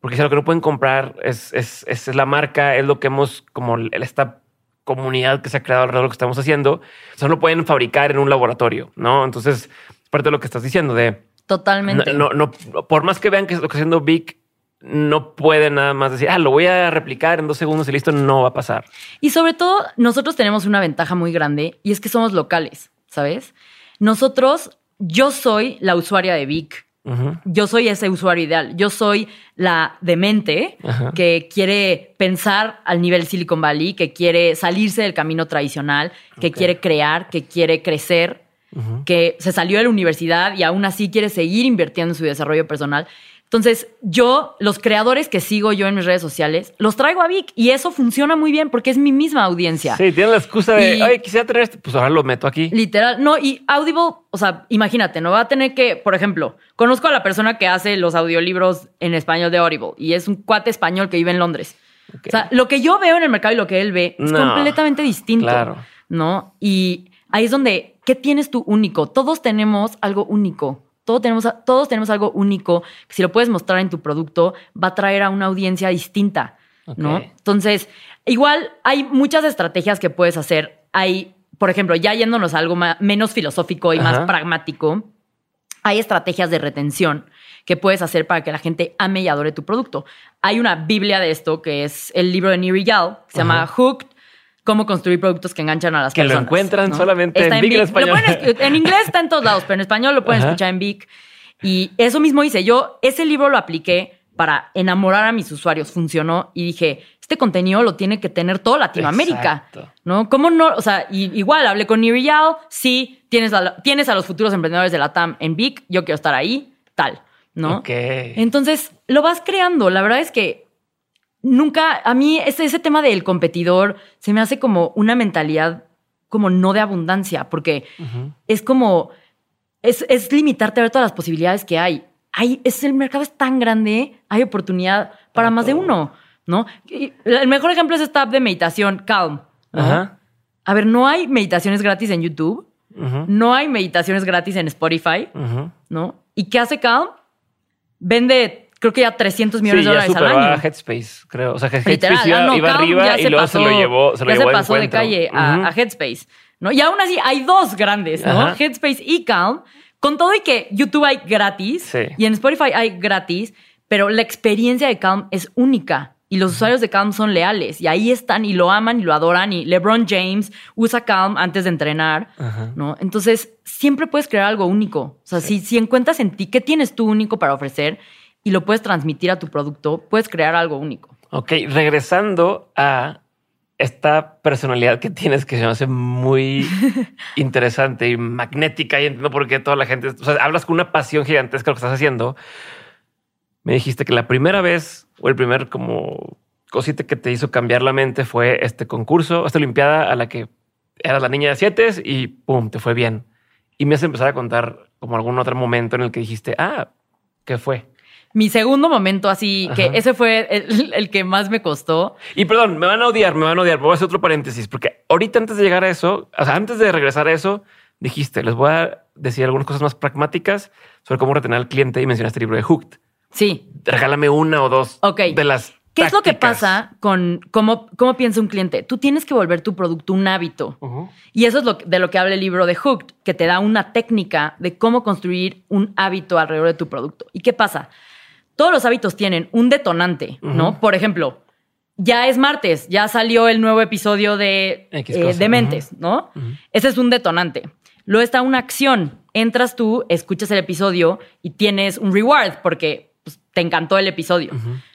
porque si lo que no pueden comprar es, es, es, la marca, es lo que hemos, como esta comunidad que se ha creado alrededor de lo que estamos haciendo, o sea, no pueden fabricar en un laboratorio, ¿no? Entonces, parte de lo que estás diciendo de... Totalmente. No, no, por más que vean que lo que está haciendo Vic, no puede nada más decir, ah, lo voy a replicar en dos segundos y listo, no va a pasar. Y sobre todo, nosotros tenemos una ventaja muy grande y es que somos locales, ¿sabes? Nosotros, yo soy la usuaria de Vic yo soy ese usuario ideal. Yo soy la demente que quiere pensar al nivel Silicon Valley, que quiere salirse del camino tradicional, que quiere crear, que quiere crecer, que se salió de la universidad y aún así quiere seguir invirtiendo en su desarrollo personal. Entonces, yo, los creadores que sigo yo en mis redes sociales, los traigo a Vic y eso funciona muy bien porque es mi misma audiencia. Sí, tiene la excusa de, oye, quisiera tener este, pues ahora lo meto aquí. Literal, no, y Audible, o sea, imagínate, no va a tener que, por ejemplo, conozco a la persona que hace los audiolibros en español de Audible y es un cuate español que vive en Londres. O sea, lo que yo veo en el mercado y lo que él ve es completamente distinto. Claro. ¿No? Y ahí es donde, ¿qué tienes tú único? Todos tenemos algo único tenemos, todos tenemos algo único que si lo puedes mostrar en tu producto va a traer a una audiencia distinta, ¿no? Entonces, igual hay muchas estrategias que puedes hacer. Hay, por ejemplo, ya yéndonos a algo menos filosófico y más pragmático, hay estrategias de retención que puedes hacer para que la gente ame y adore tu producto. Hay una biblia de esto que es el libro de Niri Yal, que se llama Hooked cómo construir productos que enganchan a las personas. Que lo encuentran solamente en, Vic en español. en inglés está en todos lados, pero en español lo pueden escuchar en Vic. Y eso mismo hice. Yo ese libro lo apliqué para enamorar a mis usuarios. Funcionó y dije, este contenido lo tiene que tener toda Latinoamérica. ¿No? ¿Cómo no? O sea, igual hablé con Niri Yao. Sí, tienes a, tienes a los futuros emprendedores de la TAM en Vic. Yo quiero estar ahí. Tal. ¿No? Ok. Entonces lo vas creando. La verdad es que nunca, a mí ese, ese tema del competidor se me hace como una mentalidad como no de abundancia, porque es como, es, es, limitarte a ver todas las posibilidades que hay. hay es, el mercado es tan grande, hay oportunidad para más de uno, ¿no? el mejor ejemplo es esta app de meditación, Calm. A ver, no hay meditaciones gratis en YouTube, no hay meditaciones gratis en Spotify, ¿no? ¿Y qué hace Calm? Vende creo que ya 300 millones de dólares al año. a Headspace, creo. O sea, Headspace iba, arriba y luego se lo llevó, se lo ya se pasó de calle a, Headspace, ¿no? Y aún así hay dos grandes, ¿no? Headspace y Calm. Con todo y que YouTube hay gratis y en Spotify hay gratis, pero la experiencia de Calm es única. Y los usuarios de Calm son leales y ahí están y lo aman y lo adoran. Y LeBron James usa Calm antes de entrenar, ¿no? Entonces, siempre puedes crear algo único. O sea, si, si encuentras en ti qué tienes tú único para ofrecer y lo puedes transmitir a tu producto, puedes crear algo único. Ok, regresando a esta personalidad que tienes que se me hace muy interesante y magnética y entiendo por qué toda la gente, o sea, hablas con una pasión gigantesca lo que estás haciendo. Me dijiste que la primera vez o el primer como cosita que te hizo cambiar la mente fue este concurso, esta olimpiada a la que eras la niña de siete y pum, te fue bien. y me has empezar a contar como algún otro momento en el que dijiste, ah, ¿qué fue? Mi segundo momento así, que ese fue el, que más me costó. Y perdón, me van a odiar, me van a odiar. Voy a hacer otro paréntesis, porque ahorita antes de llegar a eso, o sea, antes de regresar a eso, dijiste, les voy a decir algunas cosas más pragmáticas sobre cómo retener al cliente y mencionaste el libro de Hooked. Sí. Regálame una o dos de las ¿Qué es lo que pasa con cómo, cómo piensa un cliente? Tú tienes que volver tu producto un hábito. Y eso es lo, de lo que habla el libro de Hooked, que te da una técnica de cómo construir un hábito alrededor de tu producto. ¿Y qué pasa? Todos los hábitos tienen un detonante, ¿no? Por ejemplo, ya es martes, ya salió el nuevo episodio de eh, Dementes, ¿no? Ese es un detonante. Luego está una acción. Entras tú, escuchas el episodio y tienes un reward porque pues, te encantó el episodio.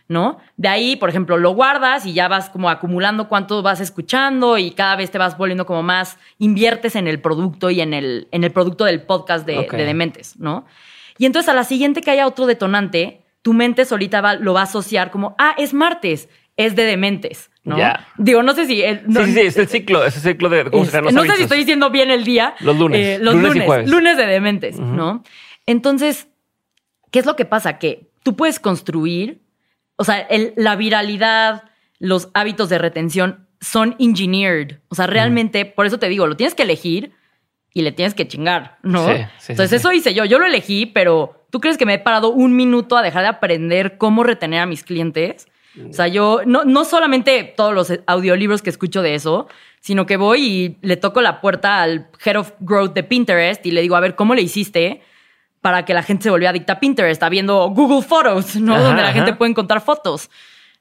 ¿no? De ahí, por ejemplo, lo guardas y ya vas como acumulando cuánto vas escuchando y cada vez te vas volviendo como más, inviertes en el producto y en el, en el producto del podcast de, Dementes, ¿no? Y entonces a la siguiente que haya otro detonante, tu mente solita va, lo va a asociar como, ah, es martes, es de Dementes. ¿no? Digo, no sé si. sí, sí, es el ciclo, es el ciclo de. ¿cómo se no sé si estoy diciendo bien el día. Los lunes. Eh, los lunes. Lunes, de dementes, ¿no? Entonces, ¿qué es lo que pasa? Que tú puedes construir o sea, la viralidad, los hábitos de retención son engineered. O sea, realmente, por eso te digo, lo tienes que elegir y le tienes que chingar, ¿no? Sí, sí, Entonces, eso hice yo. Yo lo elegí, pero ¿tú crees que me he parado un minuto a dejar de aprender cómo retener a mis clientes? O sea, yo no, no solamente todos los audiolibros que escucho de eso, sino que voy y le toco la puerta al Head of Growth de Pinterest y le digo, a ver, ¿cómo le hiciste? para que la gente se volviera adicta a Pinterest, está viendo Google Photos, ¿no? Donde la gente puede encontrar fotos,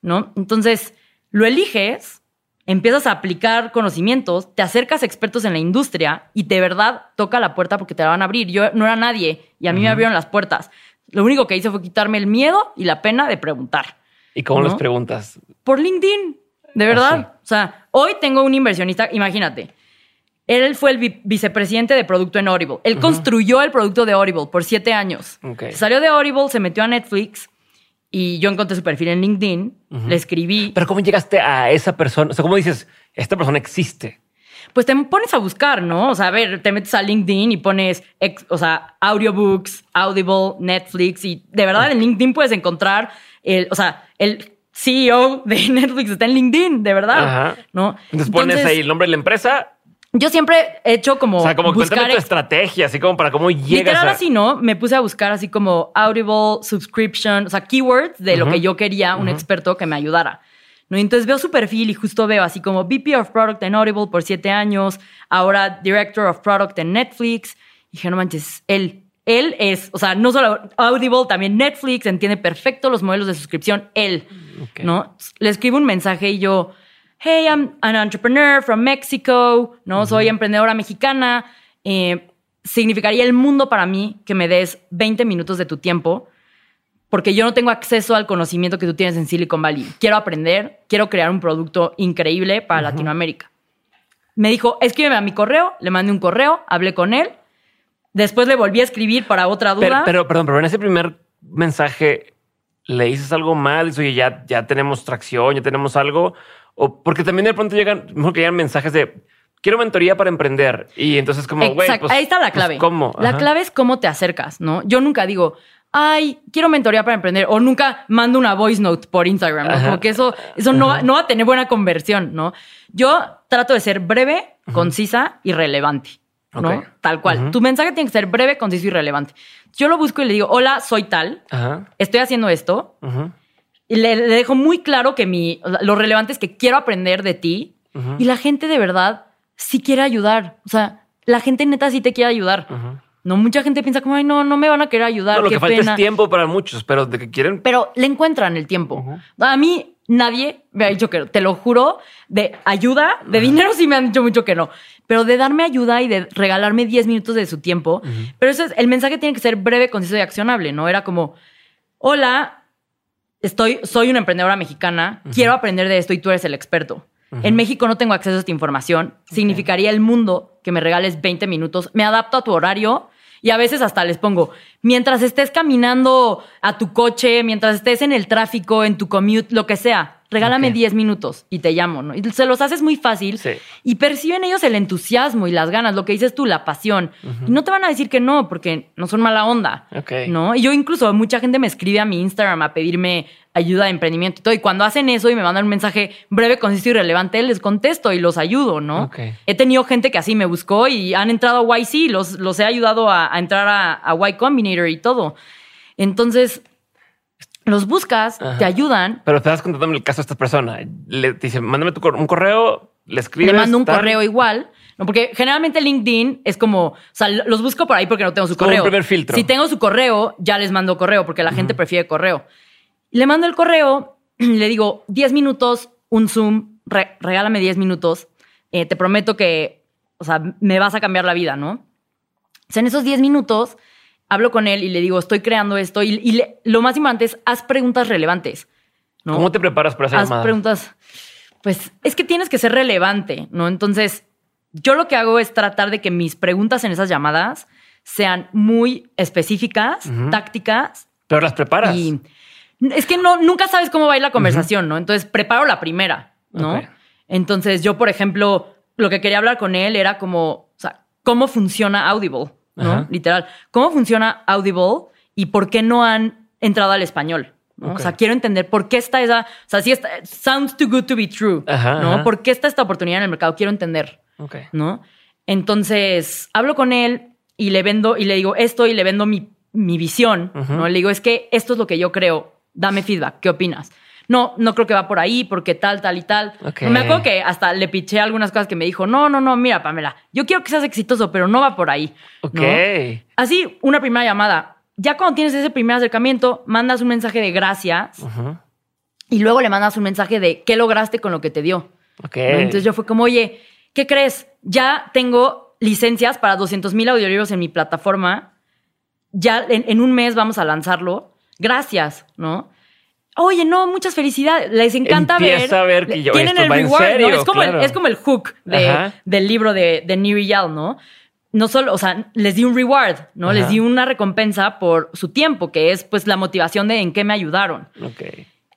¿no? Entonces, lo eliges, empiezas a aplicar conocimientos, te acercas a expertos en la industria y de verdad toca la puerta porque te la van a abrir. Yo no era nadie y a mí me abrieron las puertas. Lo único que hice fue quitarme el miedo y la pena de preguntar. ¿Y cómo les preguntas? Por LinkedIn, de verdad. O sea, hoy tengo un inversionista, imagínate, él fue el vicepresidente de producto en Audible. Él construyó el producto de Audible por siete años. Salió de Audible, se metió a Netflix y yo encontré su perfil en LinkedIn, le escribí. Pero ¿cómo llegaste a esa persona? O sea, ¿cómo dices, esta persona existe? Pues te pones a buscar, ¿no? O sea, a ver, te metes a LinkedIn y pones, o sea, audiobooks, Audible, Netflix y de verdad en LinkedIn puedes encontrar el, o sea, el CEO de Netflix está en LinkedIn, de verdad, ¿no? Entonces, pones ahí el nombre de la empresa yo siempre he hecho como. O sea, como buscar tu estrategia, así como para cómo llegas. Literal, así, ¿no? Me puse a buscar así como Audible, subscription, o sea, keywords de lo que yo quería, un experto que me ayudara. ¿no? Entonces veo su perfil y justo veo así como VP of Product en Audible por siete años, ahora Director of Product en Netflix. Y dije, no manches, él. Él es, o sea, no solo Audible, también Netflix, entiende perfecto los modelos de suscripción, él, ¿no? Le escribo un mensaje y yo, hey, I'm an entrepreneur from Mexico, ¿no? Soy emprendedora mexicana. Eh, significaría el mundo para mí que me des 20 minutos de tu tiempo porque yo no tengo acceso al conocimiento que tú tienes en Silicon Valley. Quiero aprender, quiero crear un producto increíble para Latinoamérica. Me dijo, escríbeme a mi correo, le mandé un correo, hablé con él, después le volví a escribir para otra duda. Pero, perdón, pero en ese primer mensaje le dices algo mal, dices, oye, ya, ya tenemos tracción, ya tenemos algo, o porque también de pronto llegan, mejor que llegan mensajes de quiero mentoría para emprender. Y entonces como, güey, pues, ahí está la pues, clave. ¿Cómo? La clave es cómo te acercas, ¿no? Yo nunca digo, ay, quiero mentoría para emprender. O nunca mando una voice note por Instagram, ¿no? Como que eso, eso no, va a tener buena conversión, ¿no? Yo trato de ser breve, concisa y relevante. ¿no? Tal cual. Tu mensaje tiene que ser breve, conciso y relevante. Yo lo busco y le digo, hola, soy tal, estoy haciendo esto, y le, dejo muy claro que mi, lo relevante es que quiero aprender de ti y la gente de verdad sí quiere ayudar. O sea, la gente neta sí te quiere ayudar. No, mucha gente piensa como, ay, no, no me van a querer ayudar. lo que falta es tiempo para muchos, pero de que quieren. Pero le encuentran el tiempo. A mí nadie me ha dicho que no. Te lo juro, de ayuda, de dinero sí me han dicho mucho que no. Pero de darme ayuda y de regalarme 10 minutos de su tiempo. Pero eso es, el mensaje tiene que ser breve, conciso y accionable, ¿no? Era como, hola, estoy, soy una emprendedora mexicana, quiero aprender de esto y tú eres el experto. En México no tengo acceso a esta información. Significaría el mundo que me regales 20 minutos. Me adapto a tu horario y a veces hasta les pongo, mientras estés caminando a tu coche, mientras estés en el tráfico, en tu commute, lo que sea, regálame Ok. 10 minutos y te llamo, ¿no? Y se los haces muy fácil Sí. y perciben ellos el entusiasmo y las ganas, lo que dices tú, la pasión. Y no te van a decir que no, porque no son mala onda. ¿no? Y yo incluso, mucha gente me escribe a mi Instagram a pedirme ayuda de emprendimiento y todo. Y cuando hacen eso y me mandan un mensaje breve, conciso y relevante, les contesto y los ayudo, ¿no? He tenido gente que así me buscó y han entrado a YC, los, los he ayudado a, a entrar a, a Y Combinator y todo. Entonces, los buscas, Ajá. te ayudan. Pero te das contándome el caso de esta persona. Le te dice, mándame tu cor- un correo, le escribes. Le mando un tal. correo igual. ¿no? Porque generalmente LinkedIn es como, o sea, los busco por ahí porque no tengo su como un correo. primer filtro. Si tengo su correo, ya les mando correo porque la gente prefiere correo. Le mando el correo, le digo 10 minutos, un Zoom, re- regálame 10 minutos. eh, te prometo que, o sea, me vas a cambiar la vida, ¿no? O sea, en esos 10 minutos hablo con él y le digo, estoy creando esto. Y, y le- lo más importante es, haz preguntas relevantes. ¿no? ¿Cómo te preparas para esa haz preguntas. Pues es que tienes que ser relevante, ¿no? Entonces, yo lo que hago es tratar de que mis preguntas en esas llamadas sean muy específicas, tácticas Pero las preparas. y es que no, nunca sabes cómo va a ir la conversación, ¿no? Entonces preparo la primera, ¿no? Entonces yo, por ejemplo, lo que quería hablar con él era como, o sea, cómo funciona Audible, ¿no? Ajá. Literal, cómo funciona Audible y por qué no han entrado al español. O sea, quiero entender por qué está esa, o sea, si está, sounds too good to be true, Ajá, ¿no? ajá. ¿Por qué está esta oportunidad en el mercado? Quiero entender. Ok. ¿no? Entonces, hablo con él y le vendo, y le digo esto y le vendo mi, mi visión. ¿no? Le digo, es que esto es lo que yo creo, dame feedback, ¿qué opinas? No, no creo que va por ahí, porque tal, tal y tal. Me acuerdo que hasta le piché algunas cosas que me dijo, no, no, no, mira, Pamela, yo quiero que seas exitoso, pero no va por ahí. Ok. ¿no? Así, una primera llamada. Ya cuando tienes ese primer acercamiento, mandas un mensaje de gracias y luego le mandas un mensaje de qué lograste con lo que te dio. Ok. ¿no? Entonces yo fue como, oye, ¿qué crees? Ya tengo licencias para 200 mil audiolibros en mi plataforma. Ya en, en un mes vamos a lanzarlo. Gracias, ¿no? Oye, no, muchas felicidades. Les encanta Empieza ver. a ver que yo- tienen el reward, ¿no? serio, Es como, claro. el, es como el hook de- del libro de, de Niri Yal, ¿no? No solo, o sea, les di un reward, ¿no? Ajá. Les di una recompensa por su tiempo, que es pues la motivación de en qué me ayudaron. Ok.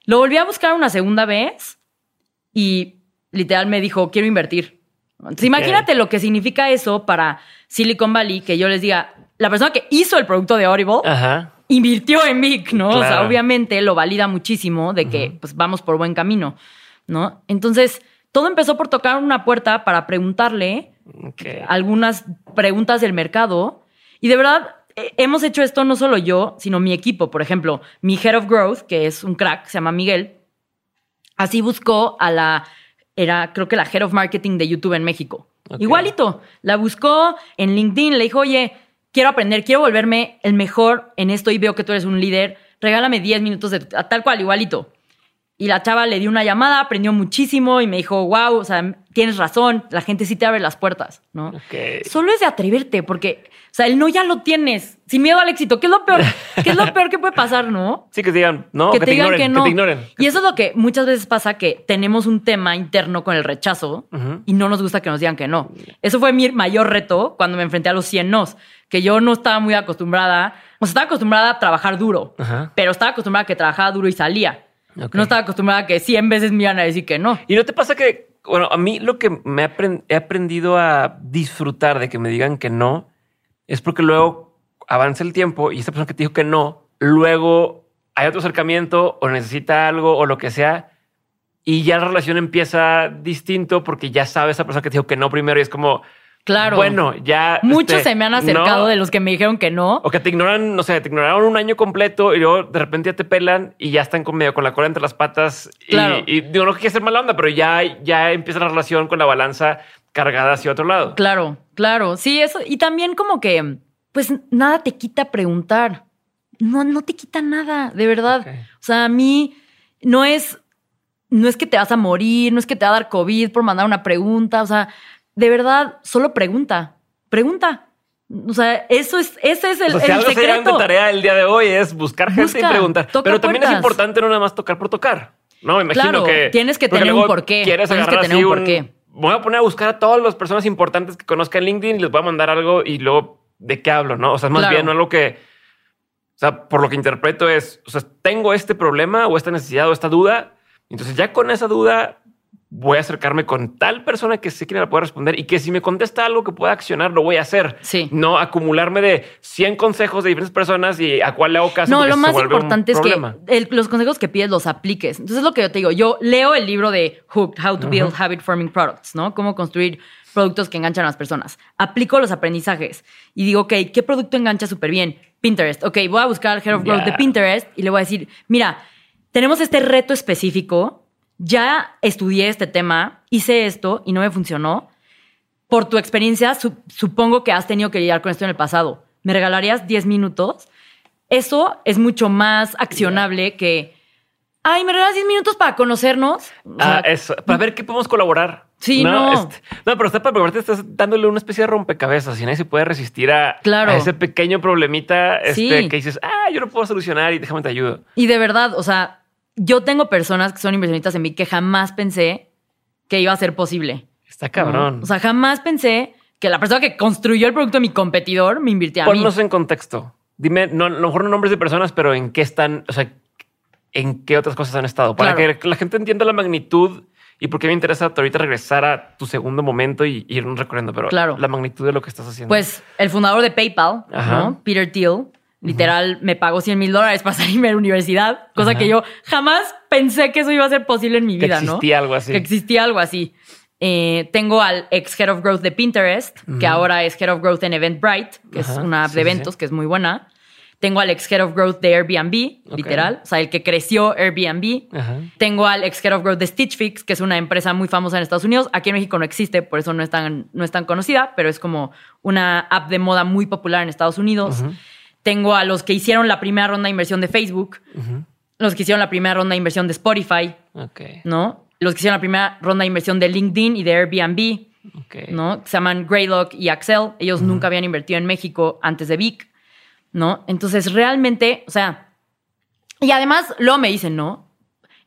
Lo volví a buscar una segunda vez y literal me dijo, quiero invertir. Entonces, imagínate lo que significa eso para Silicon Valley, que yo les diga, la persona que hizo el producto de Audible Ajá. Invirtió en Vic, ¿no? O sea, obviamente lo valida muchísimo de que pues, vamos por buen camino, ¿no? Entonces, todo empezó por tocar una puerta para preguntarle algunas preguntas del mercado. Y de verdad, eh, hemos hecho esto no solo yo, sino mi equipo. Por ejemplo, mi Head of Growth, que es un crack, se llama Miguel, así buscó a la, era creo que la Head of Marketing de YouTube en México. Igualito, la buscó en LinkedIn, le dijo, oye, quiero aprender, quiero volverme el mejor en esto y veo que tú eres un líder, regálame 10 minutos de tal cual, igualito. Y la chava le dio una llamada, aprendió muchísimo y me dijo, wow, o sea, tienes razón, la gente sí te abre las puertas, ¿no? Solo es de atreverte, porque, o sea, el no ya lo tienes, sin miedo al éxito, ¿qué es lo peor? ¿Qué es lo peor que puede pasar, no? Sí, que te digan, no, que, que, te, digan ignoren, que no. te ignoren. Y eso es lo que muchas veces pasa, que tenemos un tema interno con el rechazo y no nos gusta que nos digan que no. Eso fue mi mayor reto cuando me enfrenté a los 100 nos, que yo no estaba muy acostumbrada, o sea, estaba acostumbrada a trabajar duro, pero estaba acostumbrada a que trabajaba duro y salía. No estaba acostumbrada a que 100 veces me iban a decir que no. ¿Y no te pasa que, bueno, a mí lo que me he aprendido a disfrutar de que me digan que no es porque luego avanza el tiempo y esta persona que te dijo que no, luego hay otro acercamiento o necesita algo o lo que sea y ya la relación empieza distinto porque ya sabe esa persona que te dijo que no primero y es como, Claro. bueno, ya... Muchos este, se me han acercado no. de los que me dijeron que no. O que te ignoran, no sé, te ignoraron un año completo y luego de repente ya te pelan y ya están con medio con la cola entre las patas. Y- Claro. Y, digo, no quiero ser mala onda, pero ya, ya empieza la relación con la balanza cargada hacia otro lado. Claro, claro. Sí, eso. Y también como que, pues nada te quita preguntar. No, no te quita nada, de verdad. O sea, a mí no es, no es que te vas a morir, no es que te va a dar COVID por mandar una pregunta. O sea, de verdad, solo pregunta. Pregunta. O sea, eso es, ese es el, O sea, si el algo de secreto. tarea el día de hoy es buscar gente Busca, y preguntar. Pero también es importante no nada más tocar por tocar. No, me imagino Claro, que tienes que tener un porqué, Quieres tienes que agarrar tener un porqué. Voy a poner a buscar a todas las personas importantes que conozca en LinkedIn y les voy a mandar algo y luego de qué hablo, ¿no? O sea, es más Claro. bien no algo que, o sea, por lo que interpreto es, o sea, tengo este problema o esta necesidad o esta duda, Entonces ya con esa duda voy a acercarme con tal persona que sé que la puede responder y que si me contesta algo que pueda accionar, lo voy a hacer. Sí. No acumularme de 100 consejos de diferentes personas y a cuál le hago caso. No, lo más importante es que el- los consejos que pides los apliques. Entonces es lo que yo te digo. Yo leo el libro de Hooked, How to Build Habit Forming Products, ¿no? Cómo construir productos que enganchan a las personas. Aplico los aprendizajes y digo, ok, ¿qué producto engancha súper bien? Pinterest. Ok, voy a buscar al Head of Growth de Pinterest y le voy a decir, mira, tenemos este reto específico, ya estudié este tema, hice esto y no me funcionó. Por tu experiencia, su- supongo que has tenido que lidiar con esto en el pasado. ¿Me regalarías 10 minutos? Eso es mucho más accionable que, ay, ¿me regalas 10 minutos para conocernos? O sea, Ah, eso. Para ver qué podemos colaborar. Sí, no. Este, no, pero está para probarte, estás dándole una especie de rompecabezas y nadie se puede resistir a, Claro. a ese pequeño problemita este, Sí. que dices, ah, yo no puedo solucionar y déjame te ayudo. Y de verdad, o sea, yo tengo personas que son inversionistas en mí que jamás pensé que iba a ser posible. Está cabrón. ¿no? O sea, jamás pensé que la persona que construyó el producto de mi competidor me invirtiera a mí. Ponnos en contexto. Dime, no, a lo mejor no nombres de personas, pero en qué están, o sea, en qué otras cosas han estado. Para Claro. que la gente entienda la magnitud y por qué me interesa ahorita regresar a tu segundo momento y ir recorriendo, pero Claro. la magnitud de lo que estás haciendo. Pues el fundador de PayPal. ¿no? Peter Thiel, literal me pagó 100 mil dólares para salirme de la universidad, cosa que yo jamás pensé que eso iba a ser posible en mi que vida, ¿no? existía algo así. Que existía algo así. Eh, tengo al ex Head of Growth de Pinterest, que ahora es Head of Growth en Eventbrite, que es una app sí, de eventos sí. que es muy buena. Tengo al ex Head of Growth de Airbnb, literal, o sea, el que creció Airbnb. Tengo al ex Head of Growth de Stitch Fix, que es una empresa muy famosa en Estados Unidos. Aquí en México no existe, por eso no es tan, no es tan conocida, pero es como una app de moda muy popular en Estados Unidos. Tengo a los que hicieron la primera ronda de inversión de Facebook, los que hicieron la primera ronda de inversión de Spotify. ¿no? Los que hicieron la primera ronda de inversión de LinkedIn y de Airbnb. ¿no? Que se llaman Greylock y Axel. Ellos nunca habían invertido en México antes de Vic, ¿no? Entonces, realmente, o sea, y además luego me dicen, ¿no?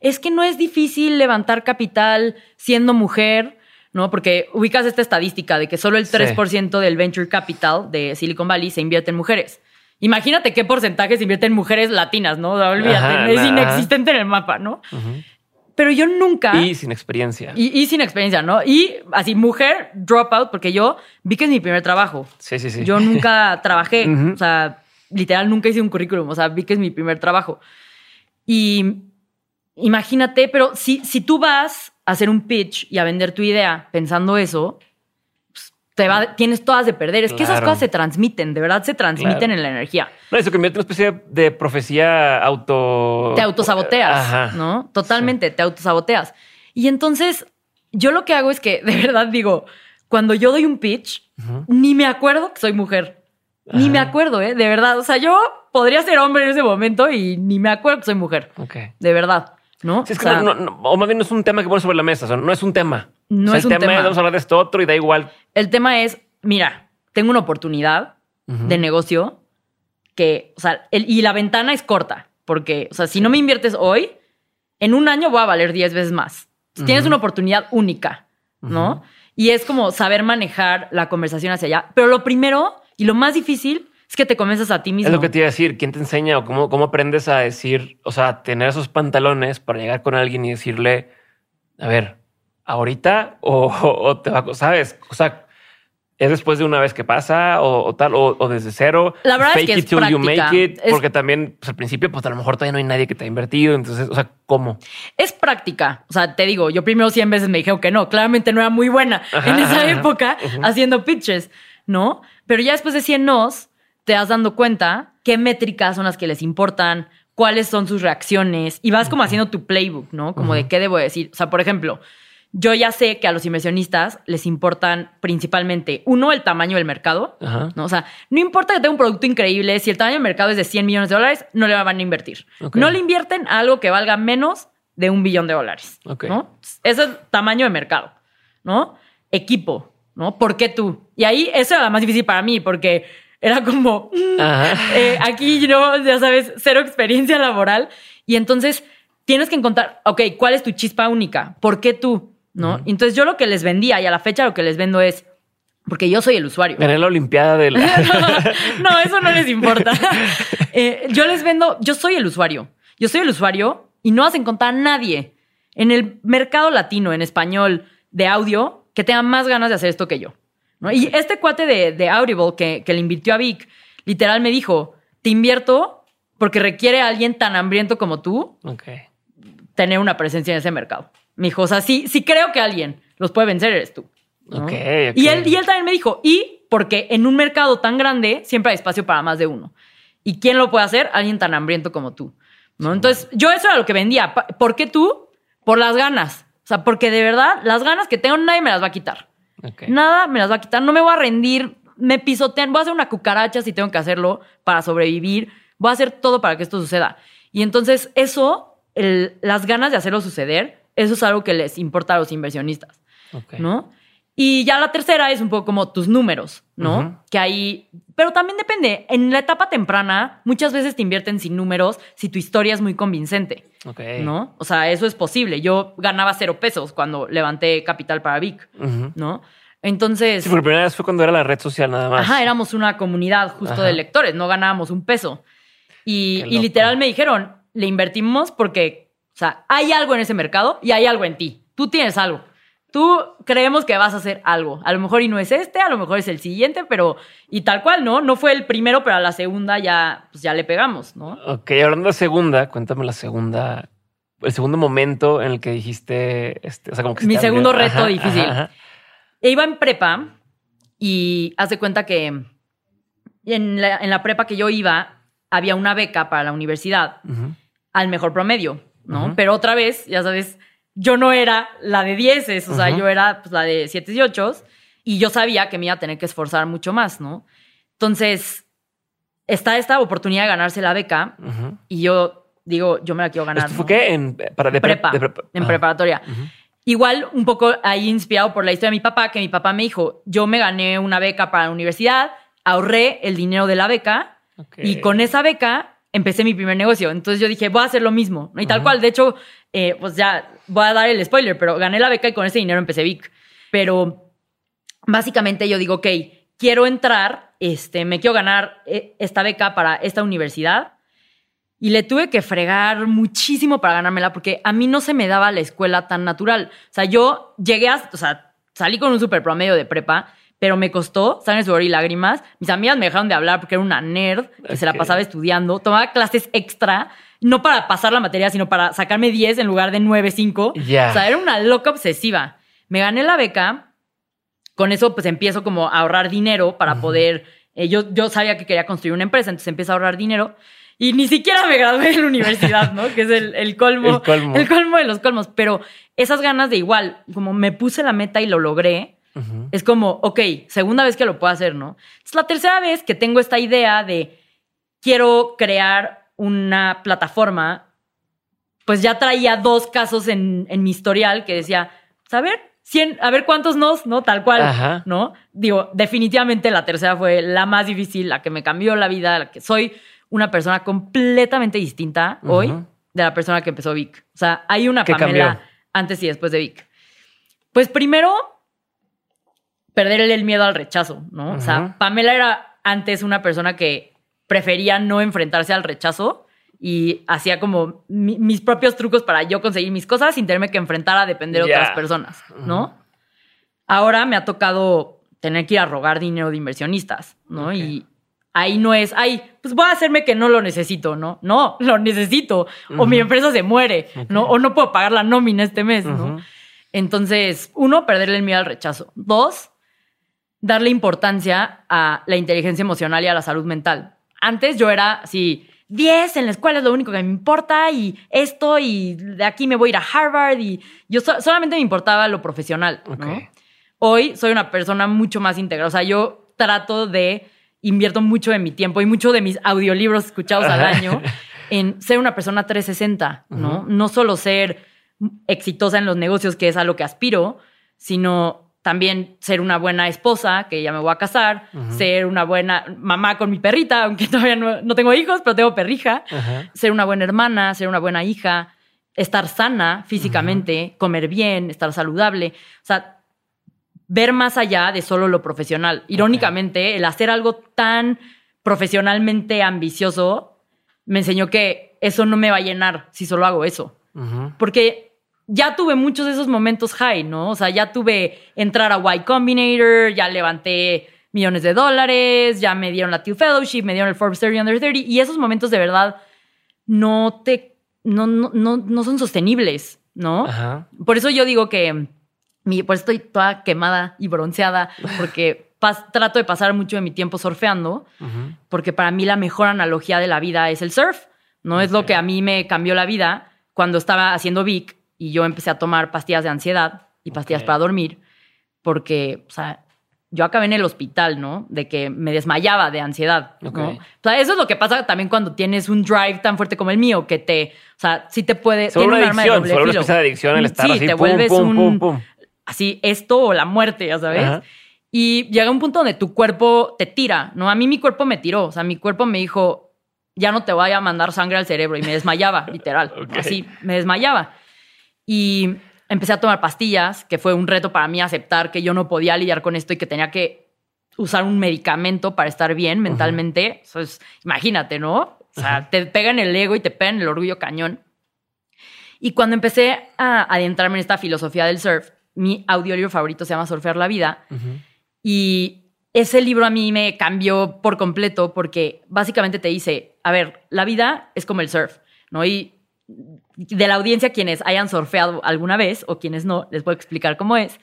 Es que no es difícil levantar capital siendo mujer, ¿no? Porque ubicas esta estadística de que solo el Sí. 3% del venture capital de Silicon Valley se invierte en mujeres. Imagínate qué porcentaje se invierte en mujeres latinas, ¿no? O sea, olvídate, Ajá, es nah. inexistente en el mapa, ¿no? Pero yo nunca... Y sin experiencia. Y, y sin experiencia, ¿no? Y así, mujer, dropout, porque yo vi que es mi primer trabajo. sí, sí, sí. Yo nunca trabajé, o sea, literal nunca hice un currículum, o sea, vi que es mi primer trabajo. Y imagínate, pero si, si tú vas a hacer un pitch y a vender tu idea pensando eso, te va, tienes todas de perder. Es que esas cosas se transmiten, de verdad se transmiten Claro. en la energía. No, eso convierte en una especie de profecía auto. te autosaboteas, Ajá. ¿no? Totalmente, te autosaboteas. Y entonces, yo lo que hago es que, de verdad digo, cuando yo doy un pitch, ni me acuerdo que soy mujer. Ni me acuerdo, ¿eh? De verdad. O sea, yo podría ser hombre en ese momento y ni me acuerdo que soy mujer. Ok. De verdad, ¿no? Sí, es O que no, no- o más bien no es un tema que pones sobre la mesa, o sea, no es un tema. No O sea, es el un tema. vamos a hablar de esto otro y da igual. El tema es, mira, tengo una oportunidad de negocio que, o sea, el- y la ventana es corta, porque, o sea, si no me inviertes hoy, en un año voy a valer 10 veces más. Entonces, Tienes una oportunidad única, ¿no? Y es como saber manejar la conversación hacia allá. Pero lo primero y lo más difícil es que te convences a ti mismo. Es lo que te iba a decir. ¿Quién te enseña o cómo, cómo aprendes a decir, o sea, tener esos pantalones para llegar con alguien y decirle, a ver, ahorita o, o te va, a- sabes? O sea, es después de una vez que pasa o, o tal, o, o desde cero. La verdad es Fake que it es till you make it. Es- Porque también, pues al principio, pues a lo mejor todavía no hay nadie que te ha invertido. Entonces, o sea, ¿cómo? Es práctica. O sea, te digo, yo primero 100 veces me dijeron que no. Claramente no era muy buena Ajá, en esa ajá, época haciendo pitches, ¿no? Pero ya después de 100 nos, te das dando cuenta qué métricas son las que les importan, cuáles son sus reacciones y vas como haciendo tu playbook, ¿no? Como de qué debo decir. O sea, por ejemplo, yo ya sé que a los inversionistas les importan principalmente, uno, el tamaño del mercado, Ajá. ¿no? O sea, no importa que tenga un producto increíble, si el tamaño del mercado es de 100 millones de dólares, no le van a invertir. No le invierten a algo que valga menos de un billón de dólares, Ok. ¿no? Ese es el tamaño de mercado, ¿no? Equipo, ¿no? ¿Por qué tú? Y ahí eso era la más difícil para mí porque era como, mm, eh, aquí yo, ya sabes, cero experiencia laboral. Y entonces tienes que encontrar, ok, ¿cuál es tu chispa única? ¿Por qué tú? ¿No? Entonces yo lo que les vendía y a la fecha lo que les vendo es, porque yo soy el usuario. Gané la Olimpiada del. no, eso no les importa. Eh, yo les vendo, yo soy el usuario. Yo soy el usuario y no vas a encontrar a nadie en el mercado latino, en español, de audio, que tenga más ganas de hacer esto que yo. ¿no? Y este cuate de, de Audible que, que le invirtió a Vic, literal me dijo, te invierto porque requiere a alguien tan hambriento como tú tener una presencia en ese mercado. Me dijo, o sea, sí, sí creo que alguien los puede vencer, eres tú. ¿no? Y, él, y él también me dijo, y porque en un mercado tan grande siempre hay espacio para más de uno. ¿Y quién lo puede hacer? Alguien tan hambriento como tú. ¿no? Entonces, yo eso era lo que vendía. ¿Por qué tú? Por las ganas. O sea, porque de verdad, las ganas que tengo nadie me las va a quitar. Ok. Nada me las va a quitar. No me voy a rendir. Me pisotean. Voy a hacer una cucaracha si tengo que hacerlo para sobrevivir. Voy a hacer todo para que esto suceda. Y entonces, eso, el- las ganas de hacerlo suceder, eso es algo que les importa a los inversionistas. ¿no? Y ya la tercera es un poco como tus números, ¿no? Que ahí, pero también depende. En la etapa temprana, muchas veces te invierten sin números si tu historia es muy convincente. ¿no? O sea, eso es posible. Yo ganaba cero pesos cuando levanté capital para Vic. ¿no? Entonces, Sí, por primera vez fue cuando era la red social nada más. ajá, éramos una comunidad justo Ajá. de lectores, no ganábamos un peso. Y, y literal me dijeron, le invertimos porque, sea, hay algo en ese mercado y hay algo en ti. Tú tienes algo. Tú creemos que vas a hacer algo. A lo mejor y no es este, a lo mejor es el siguiente, pero y tal cual, ¿no? No fue el primero, pero a la segunda ya, pues ya le pegamos, ¿no? Ok, hablando de segunda, cuéntame la segunda, el segundo momento en el que dijiste, este, o sea, como que se Mi abrió. segundo reto Ajá, difícil. ajá, ajá. E iba en prepa y haz de cuenta que en la, en la prepa que yo iba había una beca para la universidad al mejor promedio, ¿no? Pero otra vez, ya sabes, yo no era la de dieces, o sea, yo era pues, la de siete y ocho y yo sabía que me iba a tener que esforzar mucho más, ¿no? Entonces, está esta oportunidad de ganarse la beca y yo digo, yo me la quiero ganar. ¿Esto fue ¿no? qué? En, para, de pre- prepa, de prepa. en Ah. preparatoria. Ujú. Igual un poco ahí inspirado por la historia de mi papá, que mi papá me dijo, yo me gané una beca para la universidad, ahorré el dinero de la beca y con esa beca empecé mi primer negocio. Entonces yo dije, voy a hacer lo mismo. Y tal cual, de hecho, eh, pues ya voy a dar el spoiler, pero gané la beca y con ese dinero empecé Vic. Pero básicamente yo digo, ok, quiero entrar, este, me quiero ganar eh, esta beca para esta universidad. Y le tuve que fregar muchísimo para ganármela porque a mí no se me daba la escuela tan natural. O sea, yo llegué a, o sea, salí con un super promedio de prepa, pero me costó sangre, sudor y lágrimas. Mis amigas me dejaron de hablar porque era una nerd que se la pasaba estudiando. Tomaba clases extra, no para pasar la materia, sino para sacarme 10 en lugar de 9, 5. Ya. O sea, era una loca obsesiva. Me gané la beca. Con eso, pues empiezo como a ahorrar dinero para poder. eh, yo, yo sabía que quería construir una empresa, entonces empiezo a ahorrar dinero. Y ni siquiera me gradué en la universidad, ¿no? Que es el, el colmo. El colmo. El colmo de los colmos. Pero esas ganas de igual, como me puse la meta y lo logré, Es como, ok, segunda vez que lo puedo hacer, ¿no? Es la tercera vez que tengo esta idea de quiero crear una plataforma, pues ya traía dos casos en, en mi historial que decía, pues, a ver, 100, a ver cuántos nos, ¿no? Tal cual, Ajá. ¿no? Digo, definitivamente la tercera fue la más difícil, la que me cambió la vida, la que soy una persona completamente distinta hoy de la persona que empezó Vic. O sea, hay una ¿Qué Pamela cambió? antes y después de Vic. Pues primero, perder el miedo al rechazo, ¿no? O sea. Pamela era antes una persona que prefería no enfrentarse al rechazo y hacía como mi- mis propios trucos para yo conseguir mis cosas sin tenerme que enfrentar a depender de otras personas, ¿no? Ahora me ha tocado tener que ir a rogar dinero de inversionistas, ¿no? Y ahí no es, ay, pues voy a hacerme que no lo necesito, ¿no? No, lo necesito. O mi empresa se muere, ¿no? O no puedo pagar la nómina este mes, ¿no? Entonces, uno, perderle el miedo al rechazo. Dos, darle importancia a la inteligencia emocional y a la salud mental. Antes yo era así, 10 en la escuela es lo único que me importa y esto y de aquí me voy a ir a Harvard y yo so- solamente me importaba lo profesional. ¿no? Ok. Hoy soy una persona mucho más integral. O sea, yo trato de, invierto mucho de mi tiempo y mucho de mis audiolibros escuchados al año en ser una persona 360, ¿no? No solo ser exitosa en los negocios, que es a lo que aspiro, sino también ser una buena esposa, que ya me voy a casar, ser una buena mamá con mi perrita, aunque todavía no, no tengo hijos, pero tengo perrija, ser una buena hermana, ser una buena hija, estar sana físicamente, comer bien, estar saludable. O sea, ver más allá de solo lo profesional. Irónicamente, el hacer algo tan profesionalmente ambicioso me enseñó que eso no me va a llenar si solo hago eso. Porque ya tuve muchos de esos momentos high, ¿no? O sea, ya tuve entrar a Y Combinator, ya levanté millones de dólares, ya me dieron la Teal Fellowship, me dieron el Forbes 30 Under 30 y esos momentos de verdad no te no, no, no, no son sostenibles, ¿no? Ajá. Por eso yo digo que mi, por eso estoy toda quemada y bronceada porque pas- trato de pasar mucho de mi tiempo surfeando porque para mí la mejor analogía de la vida es el surf. No es lo que a mí me cambió la vida cuando estaba haciendo Vic y yo empecé a tomar pastillas de ansiedad y pastillas Ok. para dormir, porque, o sea, yo acabé en el hospital, ¿no? De que me desmayaba de ansiedad, ¿no? Ok. O sea, eso es lo que pasa también cuando tienes un drive tan fuerte como el mío, que te, o sea, sí te puede... Vuelve tiene una un arma de adicción, doble una filo. especie de adicción el estar Sí, así, te pum, vuelves pum, un- pum, pum. así esto o la muerte, ya sabes. Ajá. Y llega un punto donde tu cuerpo te tira, ¿no? A mí mi cuerpo me tiró, o sea, mi cuerpo me dijo, ya no te voy a mandar sangre al cerebro y me desmayaba, literal, Ok. así, me desmayaba. Y empecé a tomar pastillas, que fue un reto para mí aceptar que yo no podía lidiar con esto y que tenía que usar un medicamento para estar bien mentalmente. Eso es, imagínate, ¿no? O sea, te pega en el ego y te pega en el orgullo cañón. Y cuando empecé a adentrarme en esta filosofía del surf, mi audiolibro favorito se llama Surfear la Vida. Y ese libro a mí me cambió por completo porque básicamente te dice, a ver, la vida es como el surf, ¿no? Y de la audiencia, quienes hayan surfeado alguna vez o quienes no, les voy a explicar cómo es.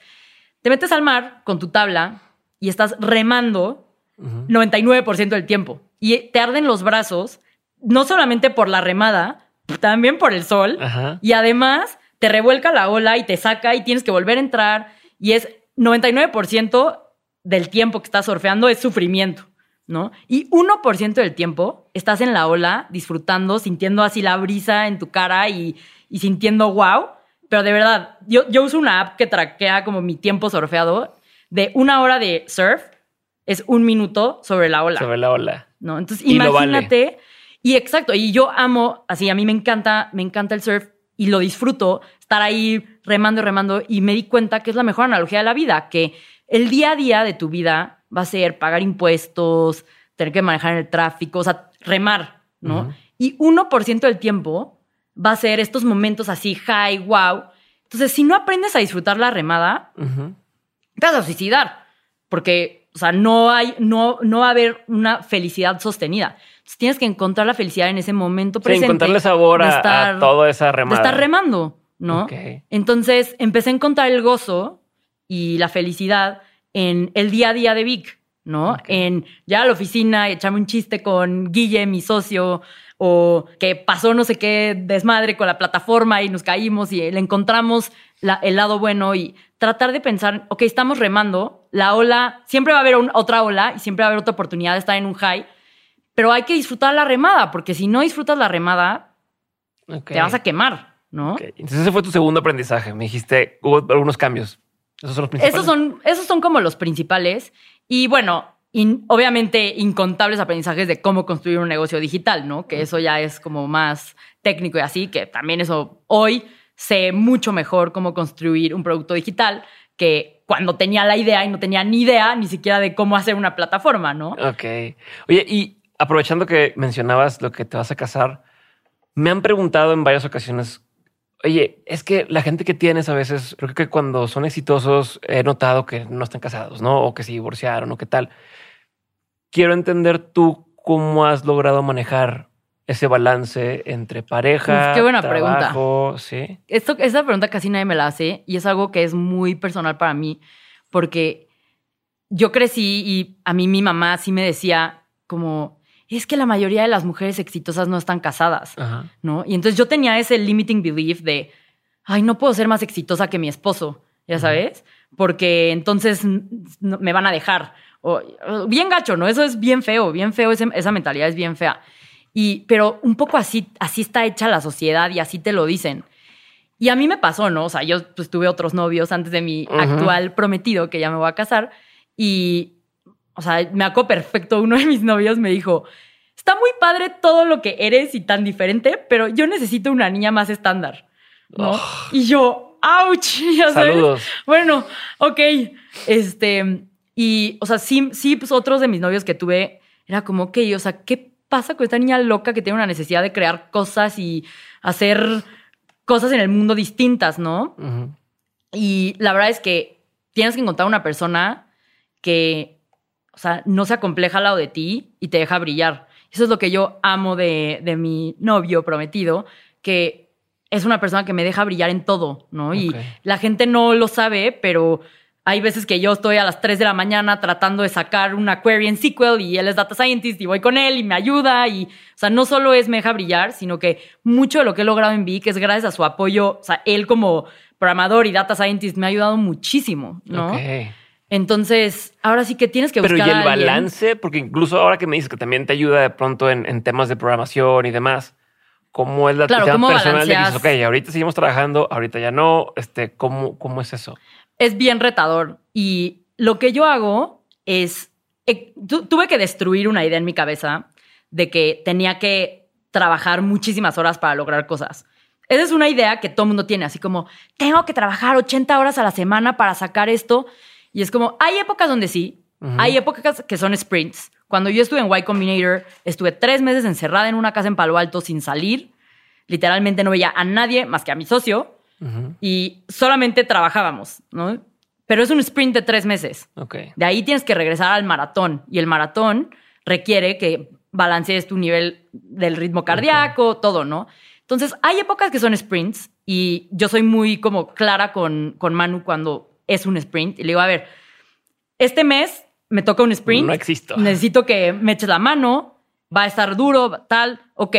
Te metes al mar con tu tabla y estás remando Ujú. 99% del tiempo. Y te arden los brazos, no solamente por la remada, también por el sol. Ajá. Y además te revuelca la ola y te saca y tienes que volver a entrar. Y es 99% del tiempo que estás surfeando es sufrimiento, ¿no? Y 1% del tiempo estás en la ola disfrutando, sintiendo así la brisa en tu cara y, y sintiendo wow. Pero de verdad, yo, yo uso una app que traquea como mi tiempo surfeado de una hora de surf es un minuto sobre la ola. Sobre la ola. ¿no? Entonces, Y lo vale. imagínate. Y exacto, y yo amo, así, a mí me encanta, me encanta el surf y lo disfruto, estar ahí remando y remando, y me di cuenta que es la mejor analogía de la vida, que el día a día de tu vida va a ser pagar impuestos, tener que manejar el tráfico, o sea, remar, ¿no? Ujú. Y 1% del tiempo va a ser estos momentos así, high, wow. Entonces, si no aprendes a disfrutar la remada, Ujú. te vas a suicidar. Porque, o sea, no hay, no, no va a haber una felicidad sostenida. Entonces tienes que encontrar la felicidad en ese momento Sí, presente. encontrarle sabor de a, estar- a toda esa De remada. estar remando, ¿no? Ok. Entonces empecé a encontrar el gozo y la felicidad en el día a día de Vic, ¿no? En ya a la oficina echarme un chiste con Guille, mi socio, o que pasó no sé qué desmadre con la plataforma y nos caímos y le encontramos la- el lado bueno y tratar de pensar, ok, estamos remando, la ola, siempre va a haber un- otra ola y siempre va a haber otra oportunidad de estar en un high, pero hay que disfrutar la remada, porque si no disfrutas la remada, te vas a quemar, ¿no? Entonces ese fue tu segundo aprendizaje. Me dijiste, hubo algunos cambios. Esos son los principales. Esos son, esos son como los principales. Y bueno, in- obviamente incontables aprendizajes de cómo construir un negocio digital, ¿no? Que eso ya es como más técnico y así, que también eso hoy sé mucho mejor cómo construir un producto digital que cuando tenía la idea y no tenía ni idea ni siquiera de cómo hacer una plataforma, ¿no? Ok. Oye, y aprovechando que mencionabas lo que te vas a casar, me han preguntado en varias ocasiones, oye, es que la gente que tienes a veces, creo que cuando son exitosos he notado que no están casados, ¿no? O que se divorciaron o qué tal. Quiero entender tú cómo has logrado manejar ese balance entre pareja, Uf, qué buena pregunta. sí. Esto, esa pregunta casi nadie me la hace y es algo que es muy personal para mí porque yo crecí y a mí mi mamá sí me decía como, es que la mayoría de las mujeres exitosas no están casadas, Ajá. ¿no? Y entonces yo tenía ese limiting belief de, ay, no puedo ser más exitosa que mi esposo, ya sabes, porque entonces me van a dejar. O, bien gacho, ¿no? Eso es bien feo, bien feo, ese- esa mentalidad es bien fea. Y, pero un poco así, así está hecha la sociedad y así te lo dicen. Y a mí me pasó, ¿no? O sea, yo pues tuve otros novios antes de mi actual prometido, que ya me voy a casar. Y, o sea, me acuerdo perfecto, uno de mis novios me dijo, está muy padre todo lo que eres y tan diferente, pero yo necesito una niña más estándar, ¿no? Oh. Y yo, ouch, ya sabes. Saludos. Bueno, ok. Este, y, o sea, sí, sí, pues otros de mis novios que tuve, era como, ok, o sea, ¿qué pasa con esta niña loca que tiene una necesidad de crear cosas y hacer cosas en el mundo distintas, ¿no? Y la verdad es que tienes que encontrar una persona que, o sea, no se acompleja al lado de ti y te deja brillar. Eso es lo que yo amo de, de mi novio prometido, que es una persona que me deja brillar en todo, ¿no? Y la gente no lo sabe, pero hay veces que yo estoy a las 3 de la mañana tratando de sacar una query en SQL y él es data scientist y voy con él y me ayuda y, o sea, no solo es me deja brillar, sino que mucho de lo que he logrado en Vic es gracias a su apoyo, o sea, él como programador y data scientist me ha ayudado muchísimo, ¿no? Entonces, ahora sí que tienes que Pero buscar y el a balance, porque incluso ahora que me dices que también te ayuda de pronto en, en temas de programación y demás, ¿cómo es la Claro, tema ¿cómo personal de que dices, balanceas? ok, ahorita seguimos trabajando, ahorita ya no, este, ¿cómo, cómo es eso? es bien retador. Y lo que yo hago es, eh, tu- tuve que destruir una idea en mi cabeza de que tenía que trabajar muchísimas horas para lograr cosas. Esa es una idea que todo el mundo tiene, así como, tengo que trabajar 80 horas a la semana para sacar esto. Y es como, hay épocas donde sí, hay épocas que son sprints. Cuando yo estuve en Y Combinator, estuve tres meses encerrada en una casa en Palo Alto sin salir. Literalmente no veía a nadie más que a mi socio y solamente trabajábamos, ¿no? Pero es un sprint de tres meses. Ok. De ahí tienes que regresar al maratón y el maratón requiere que balancees tu nivel del ritmo cardíaco, todo, ¿no? Entonces, hay épocas que son sprints y yo soy muy como clara con, con Manu cuando es un sprint y le digo, a ver, este mes me toca un sprint. No existo. Necesito que me eches la mano, va a estar duro, tal, ok,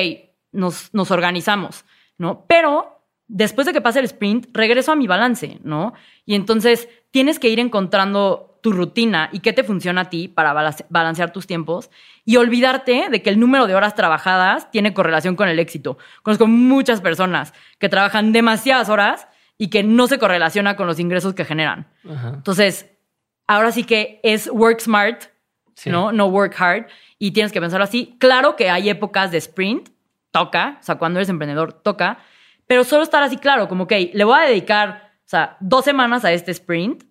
nos, nos organizamos, ¿no? Pero después de que pase el sprint, regreso a mi balance, ¿no? Y entonces tienes que ir encontrando tu rutina y qué te funciona a ti para balance- balancear tus tiempos y olvidarte de que el número de horas trabajadas tiene correlación con el éxito. Conozco muchas personas que trabajan demasiadas horas y que no se correlaciona con los ingresos que generan. Ajá. Entonces, ahora sí que es work smart, Sí. ¿no? No work hard. Y tienes que pensarlo así. Claro que hay épocas de sprint, toca, o sea, cuando eres emprendedor, toca, pero solo estar así claro, como que le voy a dedicar, o sea, dos semanas a este sprint,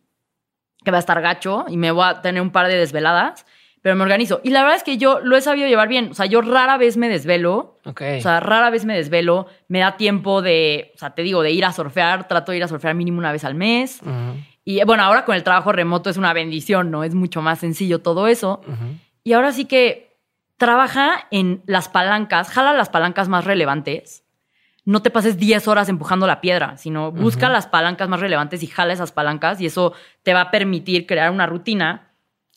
que va a estar gacho y me voy a tener un par de desveladas, pero me organizo. Y la verdad es que yo lo he sabido llevar bien, o sea, yo rara vez me desvelo, Ok. o sea, rara vez me desvelo, me da tiempo de, o sea, te digo, de ir a surfear, trato de ir a surfear mínimo una vez al mes. Y bueno, ahora con el trabajo remoto es una bendición, ¿no? Es mucho más sencillo todo eso. Y ahora sí que trabaja en las palancas, jala las palancas más relevantes. No te pases 10 horas empujando la piedra, sino busca las palancas más relevantes y jala esas palancas y eso te va a permitir crear una rutina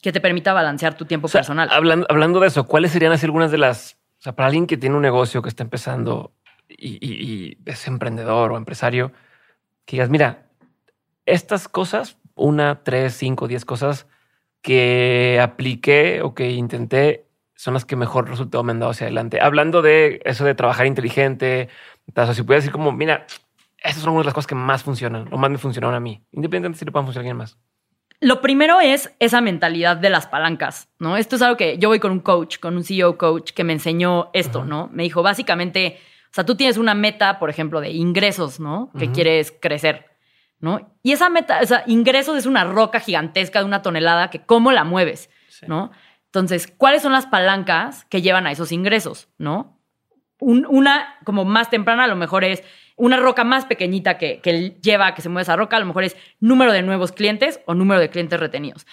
que te permita balancear tu tiempo O sea, personal. Hablando, hablando de eso, ¿cuáles serían así algunas de las, o sea, para alguien que tiene un negocio que está empezando y, y- y es emprendedor o empresario, que digas, mira, estas cosas, una, tres, cinco, diez cosas que apliqué o que intenté son las que mejor resultado me han dado hacia adelante. Hablando de eso de trabajar inteligente, o sea, si puedes decir como, mira, esas son algunas de las cosas que más funcionan o más me funcionaron a mí, independientemente si le puedan funcionar a alguien más. Lo primero es esa mentalidad de las palancas, ¿no? Esto es algo que yo voy con un coach, con un CEO coach que me enseñó esto. ¿no? Me dijo, básicamente, o sea, tú tienes una meta, por ejemplo, de ingresos, ¿no? Que quieres crecer, ¿no? Y esa meta, o sea, ingresos es una roca gigantesca de una tonelada que cómo la mueves, Sí. ¿no? Entonces, ¿cuáles son las palancas que llevan a esos ingresos, ¿no? Un- una como más temprana a lo mejor es una roca más pequeñita que, que lleva a que se mueva esa roca, a lo mejor es número de nuevos clientes o número de clientes retenidos.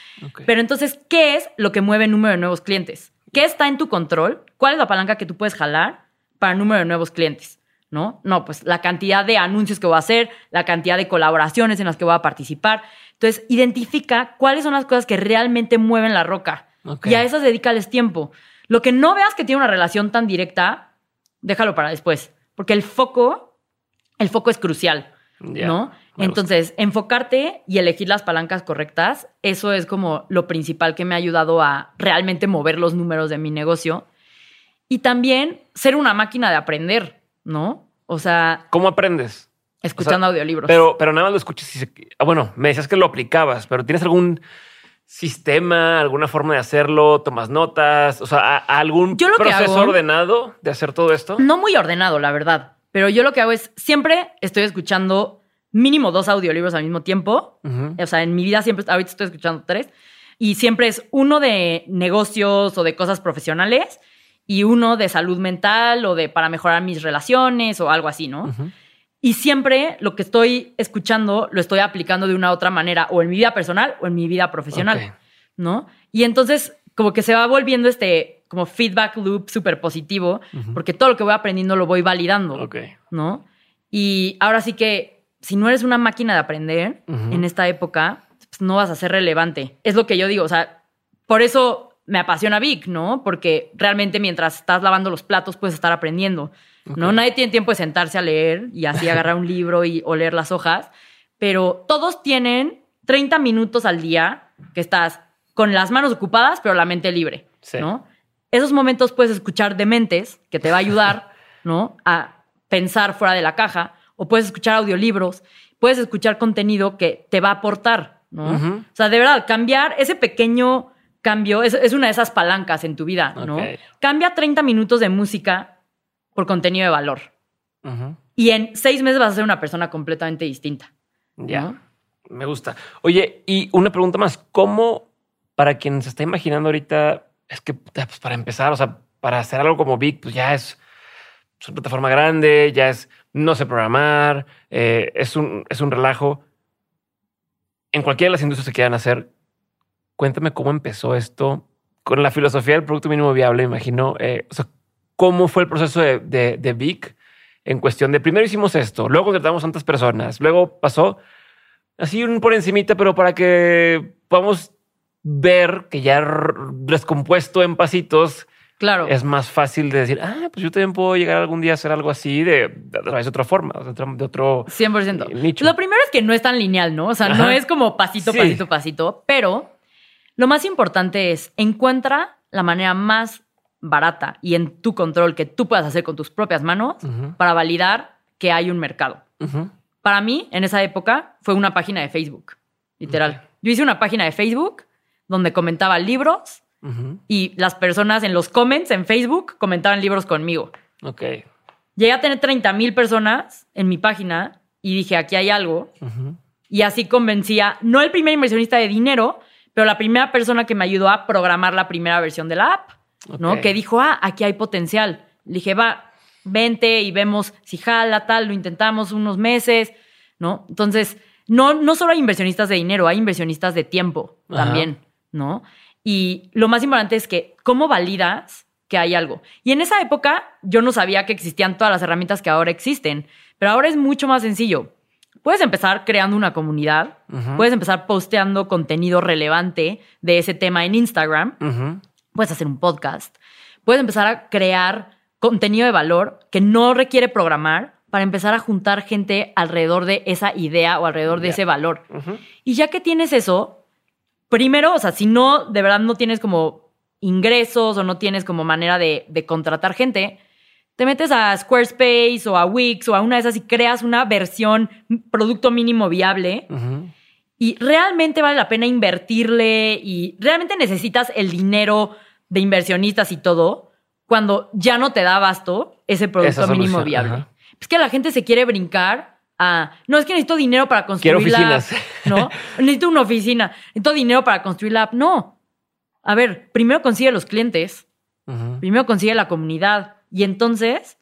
Pero entonces, ¿qué es lo que mueve el número de nuevos clientes? ¿Qué está en tu control? ¿Cuál es la palanca que tú puedes jalar para el número de nuevos clientes? ¿No? No, pues la cantidad de anuncios que voy a hacer, la cantidad de colaboraciones en las que voy a participar. Entonces, identifica cuáles son las cosas que realmente mueven la roca. Y a esas dedícales tiempo. Lo que no veas que tiene una relación tan directa, déjalo para después. Porque el foco, el foco es crucial. ¿no? Entonces, enfocarte y elegir las palancas correctas, eso es como lo principal que me ha ayudado a realmente mover los números de mi negocio. Y también ser una máquina de aprender, ¿no? O sea, ¿Cómo aprendes? escuchando O sea, audiolibros. Pero, pero nada más lo escuchas y se- ah, bueno, me decías que lo aplicabas, pero ¿tienes algún sistema, alguna forma de hacerlo? ¿Tomas notas? O sea, ¿a- a algún Yo lo que proceso hago- ordenado de hacer todo esto? No muy ordenado, la verdad. Pero yo lo que hago es siempre estoy escuchando mínimo dos audiolibros al mismo tiempo. O sea, en mi vida siempre, ahorita estoy escuchando tres. Y siempre es uno de negocios o de cosas profesionales y uno de salud mental o de para mejorar mis relaciones o algo así, ¿no? Y siempre lo que estoy escuchando lo estoy aplicando de una u otra manera, o en mi vida personal o en mi vida profesional. ¿no? Y entonces como que se va volviendo este como feedback loop súper positivo, porque todo lo que voy aprendiendo lo voy validando, Ok. ¿no? Y ahora sí que si no eres una máquina de aprender Ujú. en esta época, pues no vas a ser relevante. Es lo que yo digo, o sea, por eso me apasiona Vic, ¿no? Porque realmente mientras estás lavando los platos puedes estar aprendiendo, ¿no? Nadie tiene tiempo de sentarse a leer y así agarrar un libro y o leer las hojas, pero todos tienen 30 minutos al día que estás con las manos ocupadas, pero la mente libre, Sí. ¿no? Esos momentos puedes escuchar dementes, que te va a ayudar, ¿no? A pensar fuera de la caja, o puedes escuchar audiolibros, puedes escuchar contenido que te va a aportar, ¿no? O sea, de verdad, cambiar ese pequeño cambio es, es una de esas palancas en tu vida, ¿no? Cambia 30 minutos de música por contenido de valor. Y en seis meses vas a ser una persona completamente distinta. Ya. ¿no? Me gusta. Oye, y una pregunta más. ¿Cómo, para quien se está imaginando ahorita, es que pues, para empezar, o sea, para hacer algo como Big, pues ya es, una plataforma grande, ya es, no sé programar, eh, es, un, es un relajo. En cualquiera de las industrias que quieran hacer, cuéntame cómo empezó esto con la filosofía del producto mínimo viable, imagino. eh, o sea, ¿cómo fue el proceso de, de, de Vic en cuestión de primero hicimos esto, luego contratamos tantas personas, luego pasó así un por encimita, pero para que podamos ver que ya descompuesto en pasitos Claro. es más fácil de decir, ah, pues yo también puedo llegar algún día a hacer algo así de, de, otra forma, de otro, de otro 100%. eh, nicho. Lo primero es que no es tan lineal, ¿no? O sea, no es como pasito, Sí. pasito, pasito, pero lo más importante es encuentra la manera más barata y en tu control que tú puedas hacer con tus propias manos para validar que hay un mercado. Para mí, en esa época, fue una página de Facebook, literal. Yo hice una página de Facebook donde comentaba libros y las personas en los comments en Facebook comentaban libros conmigo. Ok. Llegué a tener 30 mil personas en mi página y dije, aquí hay algo. Y así convencía, no el primer inversionista de dinero, pero la primera persona que me ayudó a programar la primera versión de la app, ¿no? Que dijo, ah, aquí hay potencial. Le dije, va, vente y vemos si jala, tal, lo intentamos unos meses, ¿no? Entonces, no, no solo hay inversionistas de dinero, hay inversionistas de tiempo Ajá. también, ¿no? Y lo más importante es que, ¿cómo validas que hay algo? Y en esa época yo no sabía que existían todas las herramientas que ahora existen, pero ahora es mucho más sencillo. Puedes empezar creando una comunidad, puedes empezar posteando contenido relevante de ese tema en Instagram, puedes hacer un podcast, puedes empezar a crear contenido de valor que no requiere programar para empezar a juntar gente alrededor de esa idea o alrededor de ese valor. Y ya que tienes eso, primero, o sea, si no, de verdad no tienes como ingresos o no tienes como manera de, de contratar gente, te metes a Squarespace o a Wix o a una de esas y creas una versión producto mínimo viable. Y realmente vale la pena invertirle y realmente necesitas el dinero de inversionistas y todo cuando ya no te da abasto ese producto mínimo viable. Es que la gente se quiere brincar a, no, es que necesito dinero para construir Quiero la oficinas. ¿no? Necesito una oficina, necesito dinero para construir la app. No. A ver, primero consigue los clientes, primero consigue la comunidad y entonces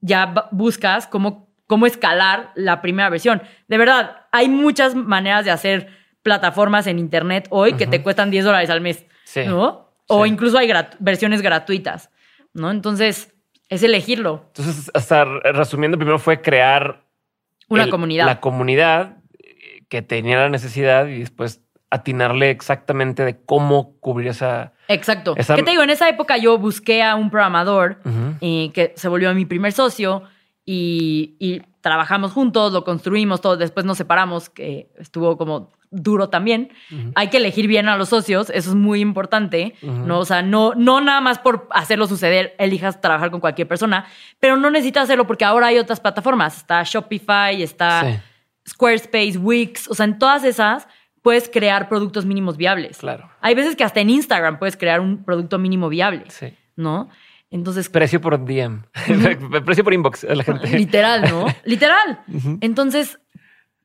ya buscas cómo, cómo escalar la primera versión. De verdad, hay muchas maneras de hacer plataformas en Internet hoy que te cuestan 10 dólares al mes, Sí. ¿no? O Sí. incluso hay grat- versiones gratuitas, ¿no? Entonces, es elegirlo. Entonces, hasta resumiendo, primero fue crear Una el- comunidad. La comunidad eh, que tenía la necesidad y después atinarle exactamente de cómo cubrir esa. Exacto. Esa- ¿Qué te digo? En esa época yo busqué a un programador Ujú. eh, que se volvió mi primer socio y, y trabajamos juntos, lo construimos todo, después nos separamos, que estuvo como duro también. Hay que elegir bien a los socios, eso es muy importante. ¿no? O sea, no, no nada más por hacerlo suceder, elijas trabajar con cualquier persona, pero no necesitas hacerlo porque ahora hay otras plataformas, está Shopify, está Sí. Squarespace, Wix, o sea, en todas esas puedes crear productos mínimos viables. Claro. Hay veces que hasta en Instagram puedes crear un producto mínimo viable, Sí. ¿no? Entonces, Precio por DM. Precio por inbox a la gente. literal, ¿no? literal. Entonces,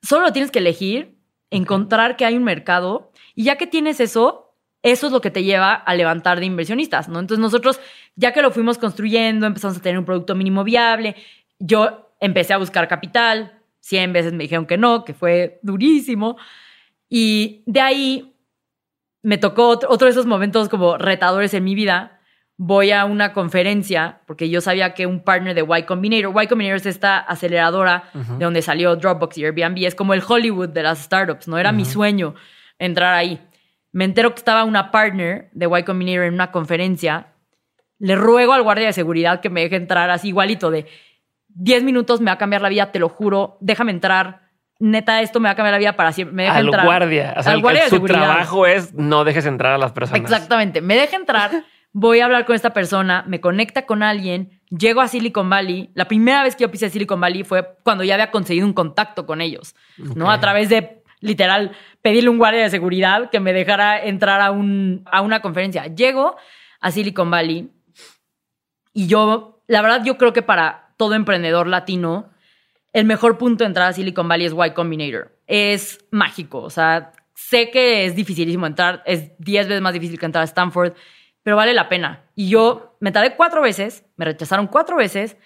solo tienes que elegir, encontrar que hay un mercado y ya que tienes eso, eso es lo que te lleva a levantar de inversionistas, ¿no? Entonces nosotros, ya que lo fuimos construyendo, empezamos a tener un producto mínimo viable, yo empecé a buscar capital, 100 veces me dijeron que no, que fue durísimo. Y de ahí me tocó otro, otro de esos momentos como retadores en mi vida. Voy a una conferencia porque yo sabía que un partner de Y Combinator, Y Combinator es esta aceleradora de donde salió Dropbox y Airbnb, es como el Hollywood de las startups, ¿no? Era mi sueño entrar ahí. Me entero que estaba una partner de Y Combinator en una conferencia. Le ruego al guardia de seguridad que me deje entrar así igualito de 10 minutos me va a cambiar la vida, te lo juro, déjame entrar. Neta, esto me va a cambiar la vida para siempre. Me deja Al entrar. guardia. O sea, Al el- guardia de su seguridad. trabajo es no dejes entrar a las personas. Exactamente. Me deja entrar, voy a hablar con esta persona, me conecta con alguien, llego a Silicon Valley. La primera vez que yo pisé Silicon Valley fue cuando ya había conseguido un contacto con ellos, ¿no? A través de, literal, pedirle un guardia de seguridad que me dejara entrar a, un, a una conferencia. Llego a Silicon Valley y yo, la verdad, yo creo que para todo emprendedor latino, el mejor punto de entrada a Silicon Valley es Y Combinator. Es mágico. O sea, sé que es dificilísimo entrar, es 10 veces más difícil que entrar a Stanford, pero vale la pena. Y yo me tardé cuatro veces, me rechazaron cuatro veces,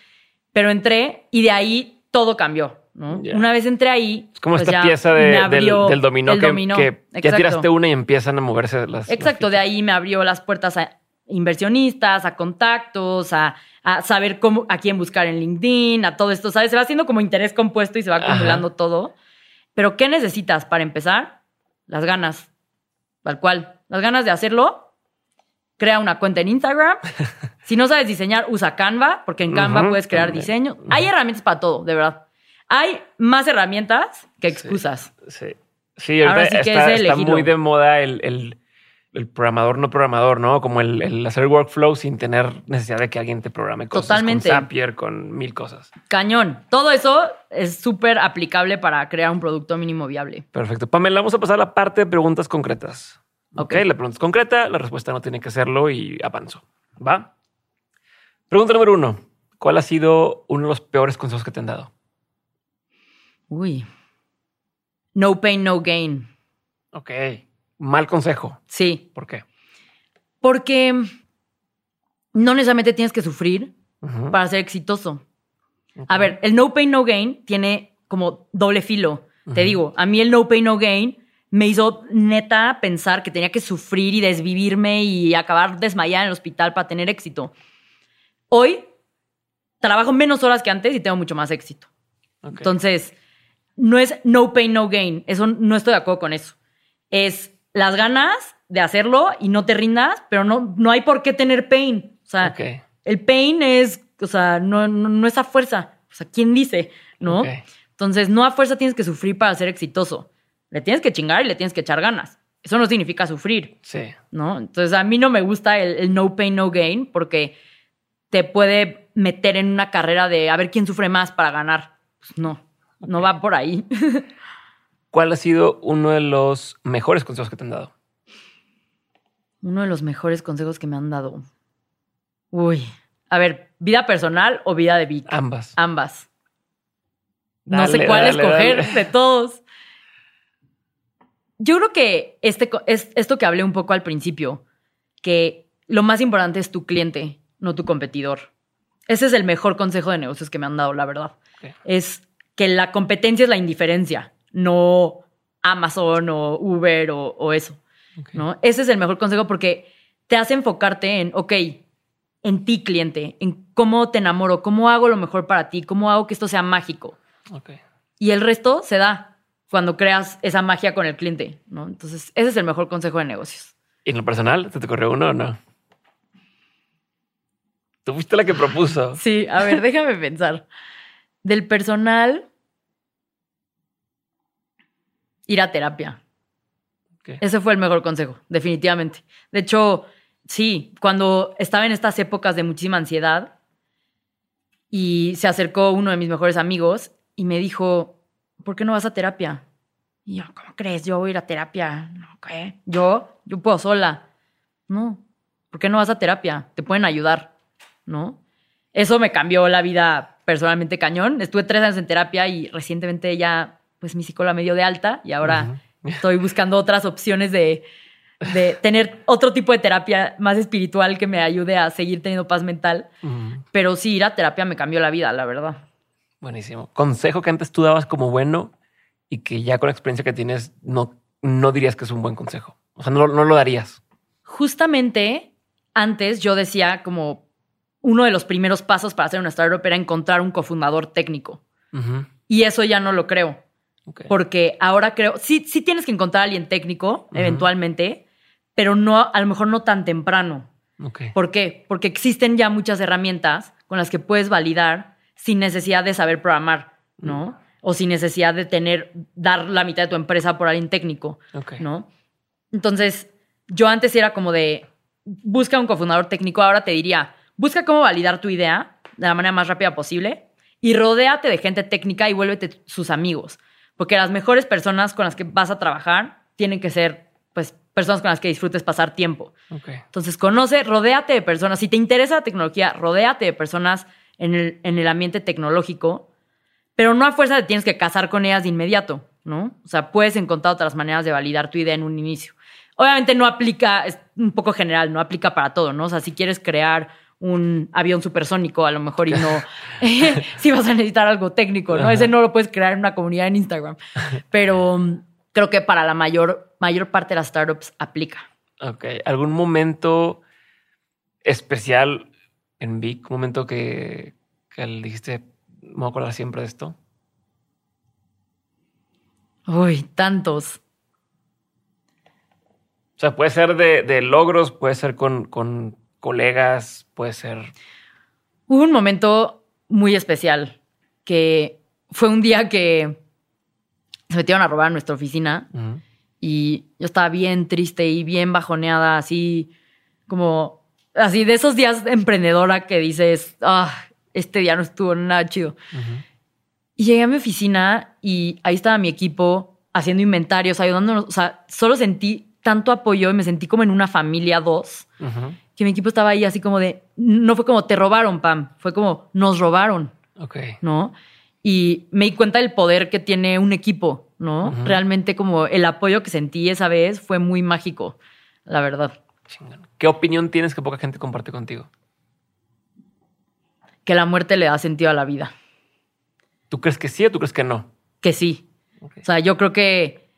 pero entré y de ahí todo cambió. Una vez entré ahí. Es como pues esta pieza de- del, abrió del dominó que, dominó. que ya tiraste una y empiezan a moverse las. Exacto, las de ahí me abrió las puertas a inversionistas, a contactos, a, a saber cómo, a quién buscar en LinkedIn, a todo esto, ¿sabes? Se va haciendo como interés compuesto y se va Ajá. acumulando todo. Pero ¿qué necesitas para empezar? Las ganas, tal cual. Las ganas de hacerlo. Crea una cuenta en Instagram. si no sabes diseñar, usa Canva, porque en Canva puedes crear también. diseño. Hay herramientas para todo, de verdad. Hay más herramientas que excusas. Sí. Sí, ahorita Ahora sí que está, es está muy de moda el, el- el programador no programador, ¿no? Como el, el hacer workflow sin tener necesidad de que alguien te programe cosas. Totalmente. Con Zapier, con mil cosas. Cañón. Todo eso es súper aplicable para crear un producto mínimo viable. Perfecto. Pamela, vamos a pasar a la parte de preguntas concretas. Ok. la pregunta es concreta, la respuesta no tiene que serlo y avanzo. ¿Va? Pregunta número uno. ¿Cuál ha sido uno de los peores consejos que te han dado? Uy. No pain, no gain. Ok. Mal consejo. Sí. ¿Por qué? Porque no necesariamente tienes que sufrir para ser exitoso. A ver, el no pain, no gain tiene como doble filo. Te digo, a mí el no pain, no gain me hizo neta pensar que tenía que sufrir y desvivirme y acabar desmayada en el hospital para tener éxito. Hoy trabajo menos horas que antes y tengo mucho más éxito. Entonces, no es no pain, no gain. Eso no estoy de acuerdo con eso. Es las ganas de hacerlo y no te rindas, pero no, no hay por qué tener pain. O sea, el pain es, o sea, no, no, no es a fuerza. O sea, ¿quién dice? ¿no? Entonces, no a fuerza tienes que sufrir para ser exitoso. Le tienes que chingar y le tienes que echar ganas. Eso no significa sufrir. Sí. ¿no? Entonces a mí no me gusta el, el no pain, no gain porque te puede meter en una carrera de a ver quién sufre más para ganar. Pues no, no va por ahí. ¿Cuál ha sido uno de los mejores consejos que te han dado? Uno de los mejores consejos que me han dado. Uy, a ver, vida personal o vida de Vic. Ambas. Ambas. no sé cuál dale, escoger dale. de todos. Yo creo que este, es esto que hablé un poco al principio, que lo más importante es tu cliente, no tu competidor. Ese es el mejor consejo de negocios que me han dado, la verdad. Es que la competencia es la indiferencia, no Amazon o Uber o, o eso. ¿no? Ese es el mejor consejo porque te hace enfocarte en, ok, en ti, cliente, en cómo te enamoro, cómo hago lo mejor para ti, cómo hago que esto sea mágico. Y el resto se da cuando creas esa magia con el cliente, ¿no? Entonces, ese es el mejor consejo de negocios. ¿Y en lo personal? ¿Te te ocurrió uno o no? Tú fuiste la que propuso. Sí, a ver, déjame pensar. Del personal, ir a terapia. Ese fue el mejor consejo, definitivamente. De hecho, sí, cuando estaba en estas épocas de muchísima ansiedad y se acercó uno de mis mejores amigos y me dijo, ¿por qué no vas a terapia? Y yo, ¿cómo crees? Yo voy a ir a terapia. No, ¿qué? Yo, yo puedo sola. No, ¿por qué no vas a terapia? Te pueden ayudar, ¿no? Eso me cambió la vida personalmente cañón. Estuve tres años en terapia y recientemente ya, pues mi psicóloga me dio de alta y ahora estoy buscando otras opciones de, de tener otro tipo de terapia más espiritual que me ayude a seguir teniendo paz mental. Pero sí, ir a terapia me cambió la vida, la verdad. Buenísimo. Consejo que antes tú dabas como bueno y que ya con la experiencia que tienes no, no dirías que es un buen consejo. O sea, no, no lo darías. Justamente antes yo decía como uno de los primeros pasos para hacer una startup era encontrar un cofundador técnico. Y eso ya no lo creo. Porque ahora creo, sí, sí tienes que encontrar a alguien técnico, eventualmente, pero no, a lo mejor no tan temprano. ¿Por qué? Porque existen ya muchas herramientas con las que puedes validar sin necesidad de saber programar, ¿no? O sin necesidad de tener, dar la mitad de tu empresa por alguien técnico. ¿no? Entonces, yo antes era como de, busca un cofundador técnico, ahora te diría, busca cómo validar tu idea de la manera más rápida posible y rodéate de gente técnica y vuélvete sus amigos. Porque las mejores personas con las que vas a trabajar tienen que ser, pues, personas con las que disfrutes pasar tiempo. Entonces, conoce, rodéate de personas. Si te interesa la tecnología, rodéate de personas en el, en el ambiente tecnológico, pero no a fuerza te tienes que casar con ellas de inmediato, ¿no? O sea, puedes encontrar otras maneras de validar tu idea en un inicio. Obviamente no aplica, es un poco general, no aplica para todo, ¿no? O sea, si quieres crear un avión supersónico, a lo mejor y no, si vas a necesitar algo técnico, ¿no? Ajá. Ese no lo puedes crear en una comunidad en Instagram. Pero mm, creo que para la mayor, mayor parte de las startups aplica. Ok. ¿Algún momento especial en Vic? Un momento que, que le dijiste, me voy a acordar siempre de esto. Uy, tantos. O sea, puede ser de, de logros, puede ser con, con colegas, puede ser. Hubo un momento muy especial que fue un día que se metieron a robar a nuestra oficina y yo estaba bien triste y bien bajoneada, así como, así de esos días de emprendedora que dices, ah, este día no estuvo nada chido. Y llegué a mi oficina y ahí estaba mi equipo haciendo inventarios, ayudándonos, o sea, solo sentí tanto apoyo y me sentí como en una familia dos que mi equipo estaba ahí así como de, no fue como te robaron, Pam, fue como nos robaron, Ok. ¿no? Y me di cuenta del poder que tiene un equipo, ¿no? Realmente como el apoyo que sentí esa vez fue muy mágico, la verdad. Chingón. ¿Qué opinión tienes que poca gente comparte contigo? Que la muerte le da sentido a la vida, ¿Tú crees que sí o tú crees que no? que sí. O sea, yo creo que,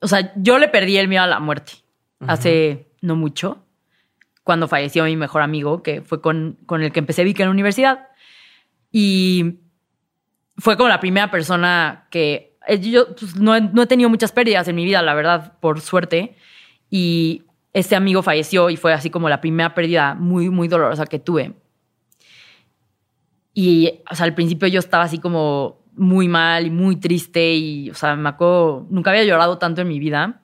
o sea, yo le perdí el miedo a la muerte hace no mucho, cuando falleció mi mejor amigo, que fue con, con el que empecé Vic en la universidad. Y fue como la primera persona que eh, yo pues, no, he, no he tenido muchas pérdidas en mi vida, la verdad, por suerte. Y este amigo falleció y fue así como la primera pérdida muy, muy dolorosa que tuve. Y, o sea, al principio yo estaba así como muy mal y muy triste y, o sea, me acuerdo, nunca había llorado tanto en mi vida.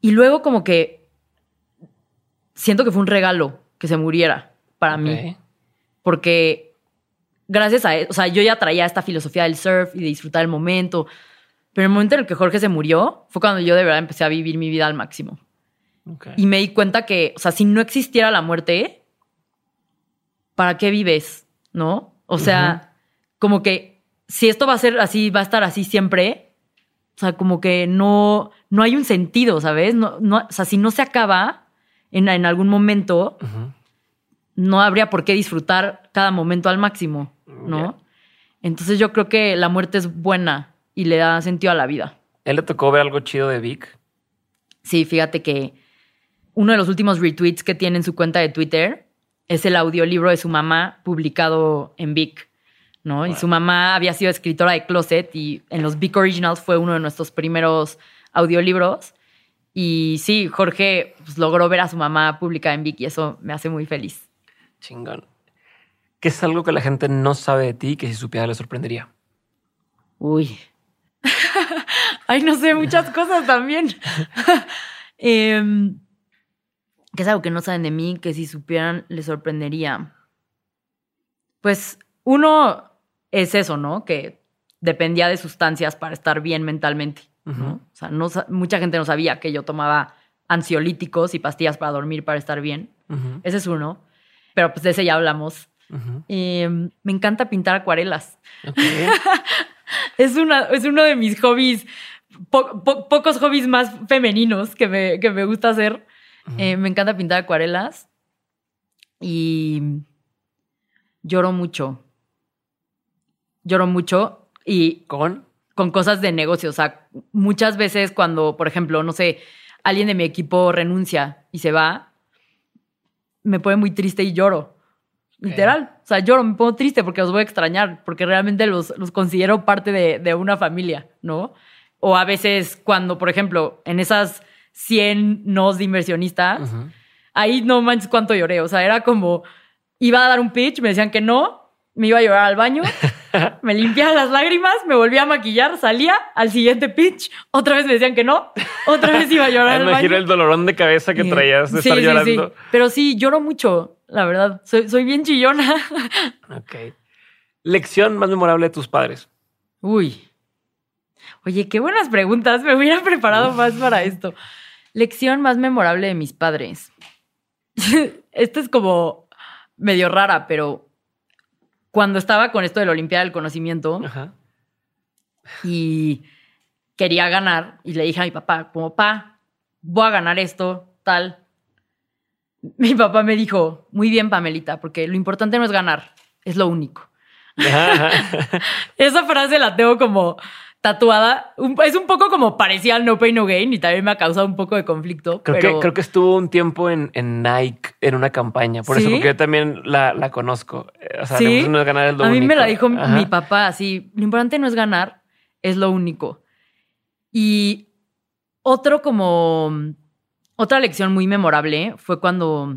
Y luego como que siento que fue un regalo que se muriera para mí porque gracias a él, o sea, yo ya traía esta filosofía del surf y de disfrutar el momento, pero el momento en el que Jorge se murió fue cuando yo de verdad empecé a vivir mi vida al máximo. Y me di cuenta que, o sea, si no existiera la muerte, ¿para qué vives? ¿No? O sea, como que si esto va a ser así, va a estar así siempre, o sea, como que no, no hay un sentido, ¿sabes? No, no, o sea, si no se acaba en, en algún momento, no habría por qué disfrutar cada momento al máximo, ¿no? Entonces yo creo que la muerte es buena y le da sentido a la vida. ¿Él le tocó ver algo chido de Vic? Sí, fíjate que uno de los últimos retweets que tiene en su cuenta de Twitter es el audiolibro de su mamá publicado en Vic, ¿no? Y su mamá había sido escritora de Closet y en los Vic Originals fue uno de nuestros primeros audiolibros. Y sí, Jorge pues, logró ver a su mamá publicada en Vic y eso me hace muy feliz. Chingón. ¿Qué es algo que la gente no sabe de ti que si supiera le sorprendería? Uy. Ay, no sé, muchas cosas también. Em, que es algo que no saben de mí, que si supieran les sorprendería. Pues uno es eso, ¿no? Que dependía de sustancias para estar bien mentalmente. O sea, no mucha gente no sabía que yo tomaba ansiolíticos y pastillas para dormir para estar bien. Ese es uno. Pero pues de ese ya hablamos. Em, me encanta pintar acuarelas. Es, una, es uno de mis hobbies, po- po- pocos hobbies más femeninos que me, que me gusta hacer. Eh, me encanta pintar acuarelas y lloro mucho. lloro mucho y ¿Con? con cosas de negocio. O sea, muchas veces cuando, por ejemplo, no sé, alguien de mi equipo renuncia y se va, me pone muy triste y lloro. Literal. O sea, lloro, me pongo triste porque los voy a extrañar, porque realmente los, los considero parte de, de una familia, ¿no? O a veces cuando, por ejemplo, en esas 100 nos de inversionistas, ahí no manches cuánto lloré. O sea, era como, iba a dar un pitch, me decían que no, me iba a llorar al baño, me limpiaba las lágrimas, me volvía a maquillar, salía al siguiente pitch, otra vez me decían que no, otra vez iba a llorar al me imagino baño. el dolorón de cabeza que traías de Sí, estar sí, llorando. sí. Pero sí, lloro mucho, la verdad. Soy, soy bien chillona. Ok. Lección más memorable de tus padres. Uy. Oye, qué buenas preguntas. Me hubiera preparado más para esto. Lección más memorable de mis padres. Esta es como medio rara, pero cuando estaba con esto de la Olimpiada del Conocimiento Ajá. y quería ganar, y le dije a mi papá, como, pa, voy a ganar esto, tal. Mi papá me dijo, muy bien, Pamelita, porque lo importante no es ganar, es lo único. Esa frase la tengo como tatuada. Es un poco como parecía al No Pain No Gain y también me ha causado un poco de conflicto. Creo, pero que, creo que estuvo un tiempo en, en Nike en una campaña. Por eso, porque yo también la, la conozco. O sea, ¿Sí? no es ganar es lo a mí me la dijo Ajá. mi papá así. Lo importante no es ganar, es lo único. Y otro como otra lección muy memorable fue cuando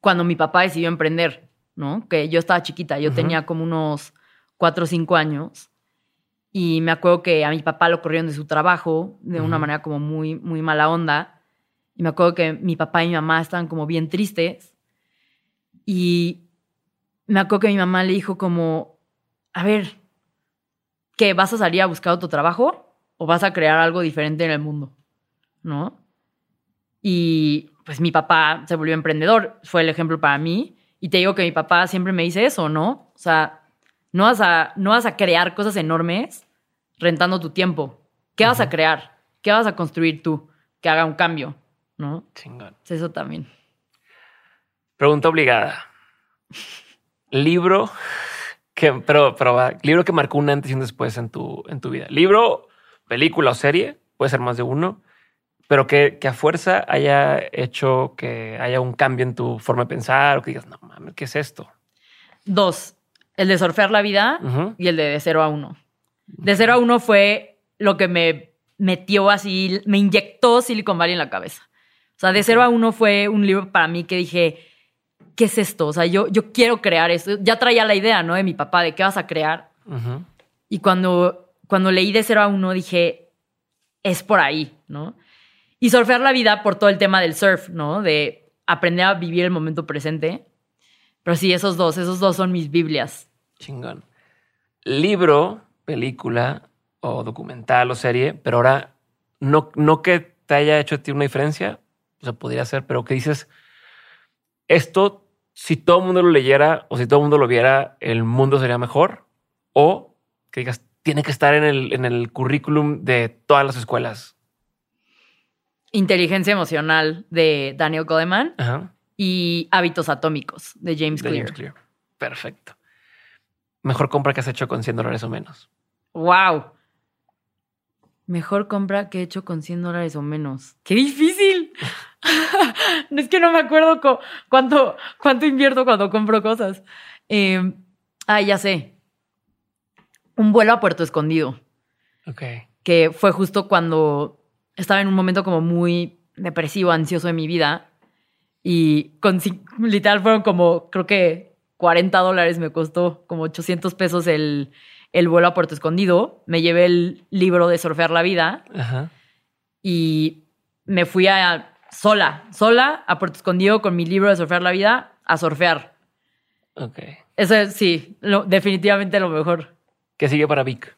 cuando mi papá decidió emprender, ¿no? Que yo estaba chiquita, yo tenía como unos cuatro o cinco años y me acuerdo que a mi papá lo corrieron de su trabajo de una manera como muy muy mala onda y me acuerdo que mi papá y mi mamá estaban como bien tristes y me acuerdo que mi mamá le dijo como, a ver, ¿qué vas a salir a buscar otro trabajo o vas a crear algo diferente en el mundo? ¿No? Y pues mi papá se volvió emprendedor, fue el ejemplo para mí. Y te digo que mi papá siempre me dice eso, ¿no? O sea, no vas a, no vas a crear cosas enormes rentando tu tiempo. ¿Qué vas a crear? ¿Qué vas a construir tú? Que haga un cambio, ¿no? Chingón. Eso también. Pregunta obligada. Libro que, pero, pero va, libro que marcó un antes y un después en tu, en tu vida. Libro, película o serie, puede ser más de uno, pero que, que a fuerza haya hecho que haya un cambio en tu forma de pensar o que digas, no mames, ¿qué es esto? Dos, el de surfear la vida y el de de cero a uno. De cero a uno fue lo que me metió así, me inyectó Silicon Valley en la cabeza. O sea, de cero a uno fue un libro para mí que dije, ¿qué es esto? O sea, yo, yo quiero crear esto. Ya traía la idea, ¿no? De mi papá, de qué vas a crear. Y cuando, cuando leí de cero a uno dije, es por ahí, ¿no? Y surfear la vida por todo el tema del surf, ¿no? De aprender a vivir el momento presente. Pero sí, esos dos, esos dos son mis Biblias. Chingón. Libro, película o documental o serie, pero ahora no, no que te haya hecho a ti una diferencia, o sea, podría ser, pero que dices, esto, si todo el mundo lo leyera o si todo el mundo lo viera, el mundo sería mejor, o que digas, tiene que estar en el, en el currículum de todas las escuelas. Inteligencia emocional de Daniel Goleman Ajá. y Hábitos atómicos de James De Clear. James Clear. Perfecto. Mejor compra que has hecho con 100 dólares o menos. ¡Wow! Mejor compra que he hecho con 100 dólares o menos. ¡Qué difícil! no es que no me acuerdo cuánto, cuánto invierto cuando compro cosas. Eh, ah, ya sé. Un vuelo a Puerto Escondido, Ok. que fue justo cuando estaba en un momento como muy depresivo, ansioso de mi vida. Y con, literal fueron como, creo que 40 dólares me costó, como 800 pesos el, el vuelo a Puerto Escondido. Me llevé el libro de Surfear la Vida Ajá. y me fui a sola, sola a Puerto Escondido con mi libro de Surfear la Vida a surfear. Ok. Eso es, sí, lo- definitivamente lo mejor. ¿Qué sigue para Vic?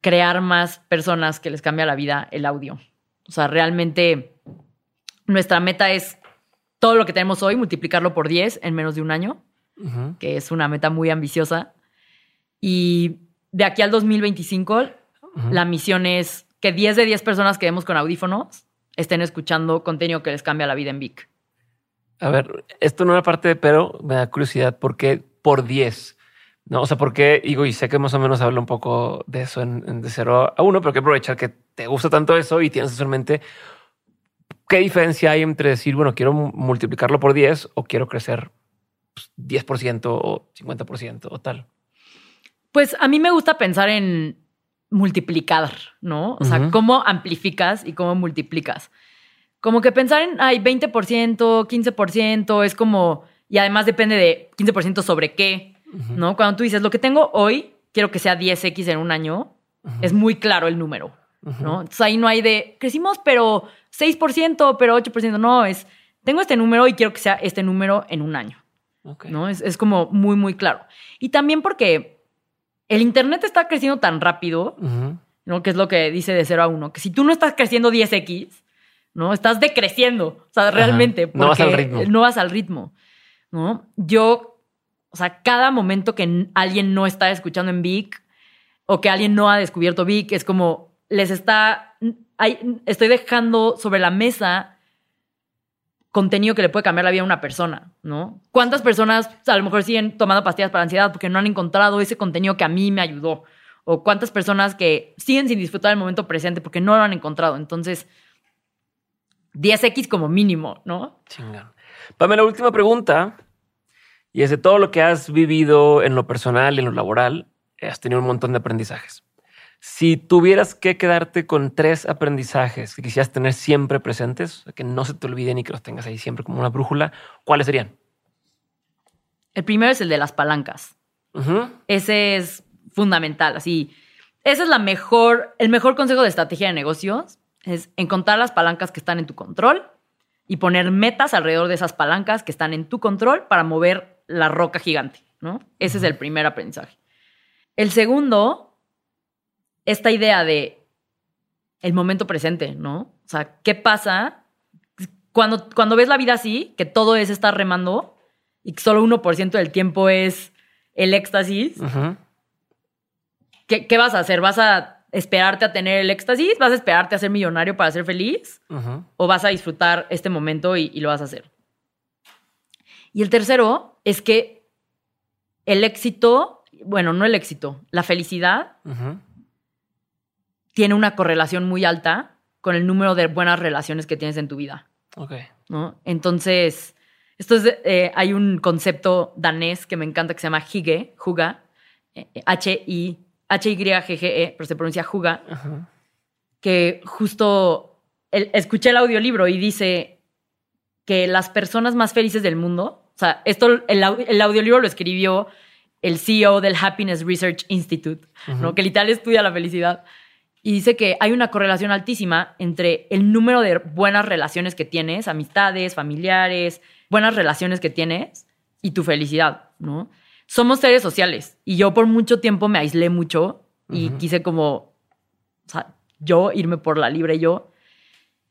Crear más personas que les cambia la vida el audio. O sea, realmente nuestra meta es todo lo que tenemos hoy, multiplicarlo por 10 en menos de un año. Que es una meta muy ambiciosa. Y de aquí al 2025, Ujú. la misión es que 10 de 10 personas que vemos con audífonos estén escuchando contenido que les cambia la vida en Vic. A ver, esto no era parte de pero me da curiosidad porque por 10. No, o sea, porque digo, y sé que más o menos habla un poco de eso en, de cero a uno, pero que aprovechar que te gusta tanto eso y tienes eso en mente. ¿Qué diferencia hay entre decir, bueno, quiero multiplicarlo por 10 o quiero crecer 10% pues, o 50% o tal? Pues a mí me gusta pensar en multiplicar, ¿no? O sea, cómo amplificas y cómo multiplicas. Como que pensar en, hay 20%, 15%, es como, y además depende de 15% sobre qué, ¿no? Cuando tú dices, lo que tengo hoy, quiero que sea 10x en un año, es muy claro el número, ¿no? Entonces ahí no hay de, crecimos, pero 6%, pero 8%, no, es, tengo este número y quiero que sea este número en un año, ¿no? Es, es como muy, muy claro. Y también porque el Internet está creciendo tan rápido, ¿no? Que es lo que dice de 0 a 1, que si tú no estás creciendo 10x, ¿no? Estás decreciendo, o sea, realmente. No vas al ritmo. No vas al ritmo, ¿no? Yo, o sea, cada momento que alguien no está escuchando en Vic o que alguien no ha descubierto Vic, es como les está, estoy dejando sobre la mesa contenido que le puede cambiar la vida a una persona, ¿no? ¿Cuántas personas a lo mejor siguen tomando pastillas para ansiedad porque no han encontrado ese contenido que a mí me ayudó? ¿O cuántas personas que siguen sin disfrutar el momento presente porque no lo han encontrado? Entonces, 10x como mínimo, ¿no? Chinga. Pame, la última pregunta, y es de todo lo que has vivido en lo personal y en lo laboral, has tenido un montón de aprendizajes. Si tuvieras que quedarte con tres aprendizajes que quisieras tener siempre presentes, que no se te olviden y que los tengas ahí siempre como una brújula, ¿cuáles serían? El primero es el de las palancas. Ese es fundamental. Así, ese es la mejor, el mejor consejo de estrategia de negocios es encontrar las palancas que están en tu control y poner metas alrededor de esas palancas que están en tu control para mover la roca gigante, ¿no? Ese es el primer aprendizaje. El segundo esta idea de el momento presente, ¿no? O sea, ¿qué pasa cuando, cuando ves la vida así, que todo es estar remando y que solo 1% del tiempo es el éxtasis? ¿Qué, vas a hacer? ¿Vas a esperarte a tener el éxtasis? ¿Vas a esperarte a ser millonario para ser feliz? ¿O vas a disfrutar este momento y, lo vas a hacer? Y el tercero es que el éxito, bueno, no el éxito, la felicidad tiene una correlación muy alta con el número de buenas relaciones que tienes en tu vida. Ok. ¿no? Entonces, esto es, eh, hay un concepto danés que me encanta que se llama Hige, Juga, H-I, H-Y-G-G-E, pero se pronuncia Juga, que justo escuché el audiolibro y dice que las personas más felices del mundo, o sea, esto, el, el audiolibro lo escribió el CEO del Happiness Research Institute, ¿no? que literal estudia la felicidad y dice que hay una correlación altísima entre el número de buenas relaciones que tienes, amistades, familiares, buenas relaciones que tienes y tu felicidad, ¿no? Somos seres sociales y yo por mucho tiempo me aislé mucho y quise como, o sea, yo irme por la libre yo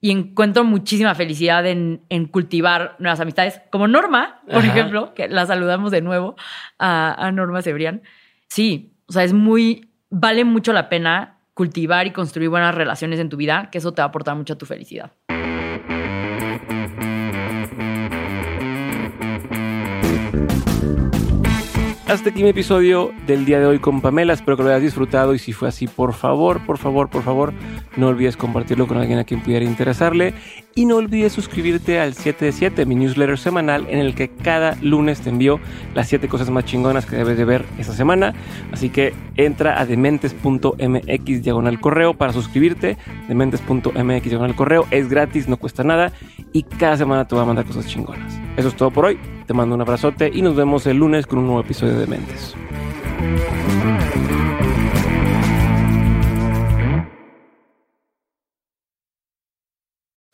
y encuentro muchísima felicidad en, cultivar nuevas amistades, como Norma, por ejemplo, que la saludamos de nuevo a, a Norma Cebrián. Sí, o sea, es muy, vale mucho la pena cultivar y construir buenas relaciones en tu vida, que eso te va a aportar mucho a tu felicidad. Hasta aquí mi episodio del día de hoy con Pamela. Espero que lo hayas disfrutado y si fue así, por favor, por favor, por favor, no olvides compartirlo con alguien a quien pudiera interesarle y no olvides suscribirte al 7 de 7, mi newsletter semanal en el que cada lunes te envío las 7 cosas más chingonas que debes de ver esa semana. Así que entra a dementes.mx diagonal correo para suscribirte. Dementes.mx diagonal correo es gratis, no cuesta nada y cada semana te voy a mandar cosas chingonas. Eso es todo por hoy. Te mando un abrazote y nos vemos el lunes con un nuevo episodio de Mentes.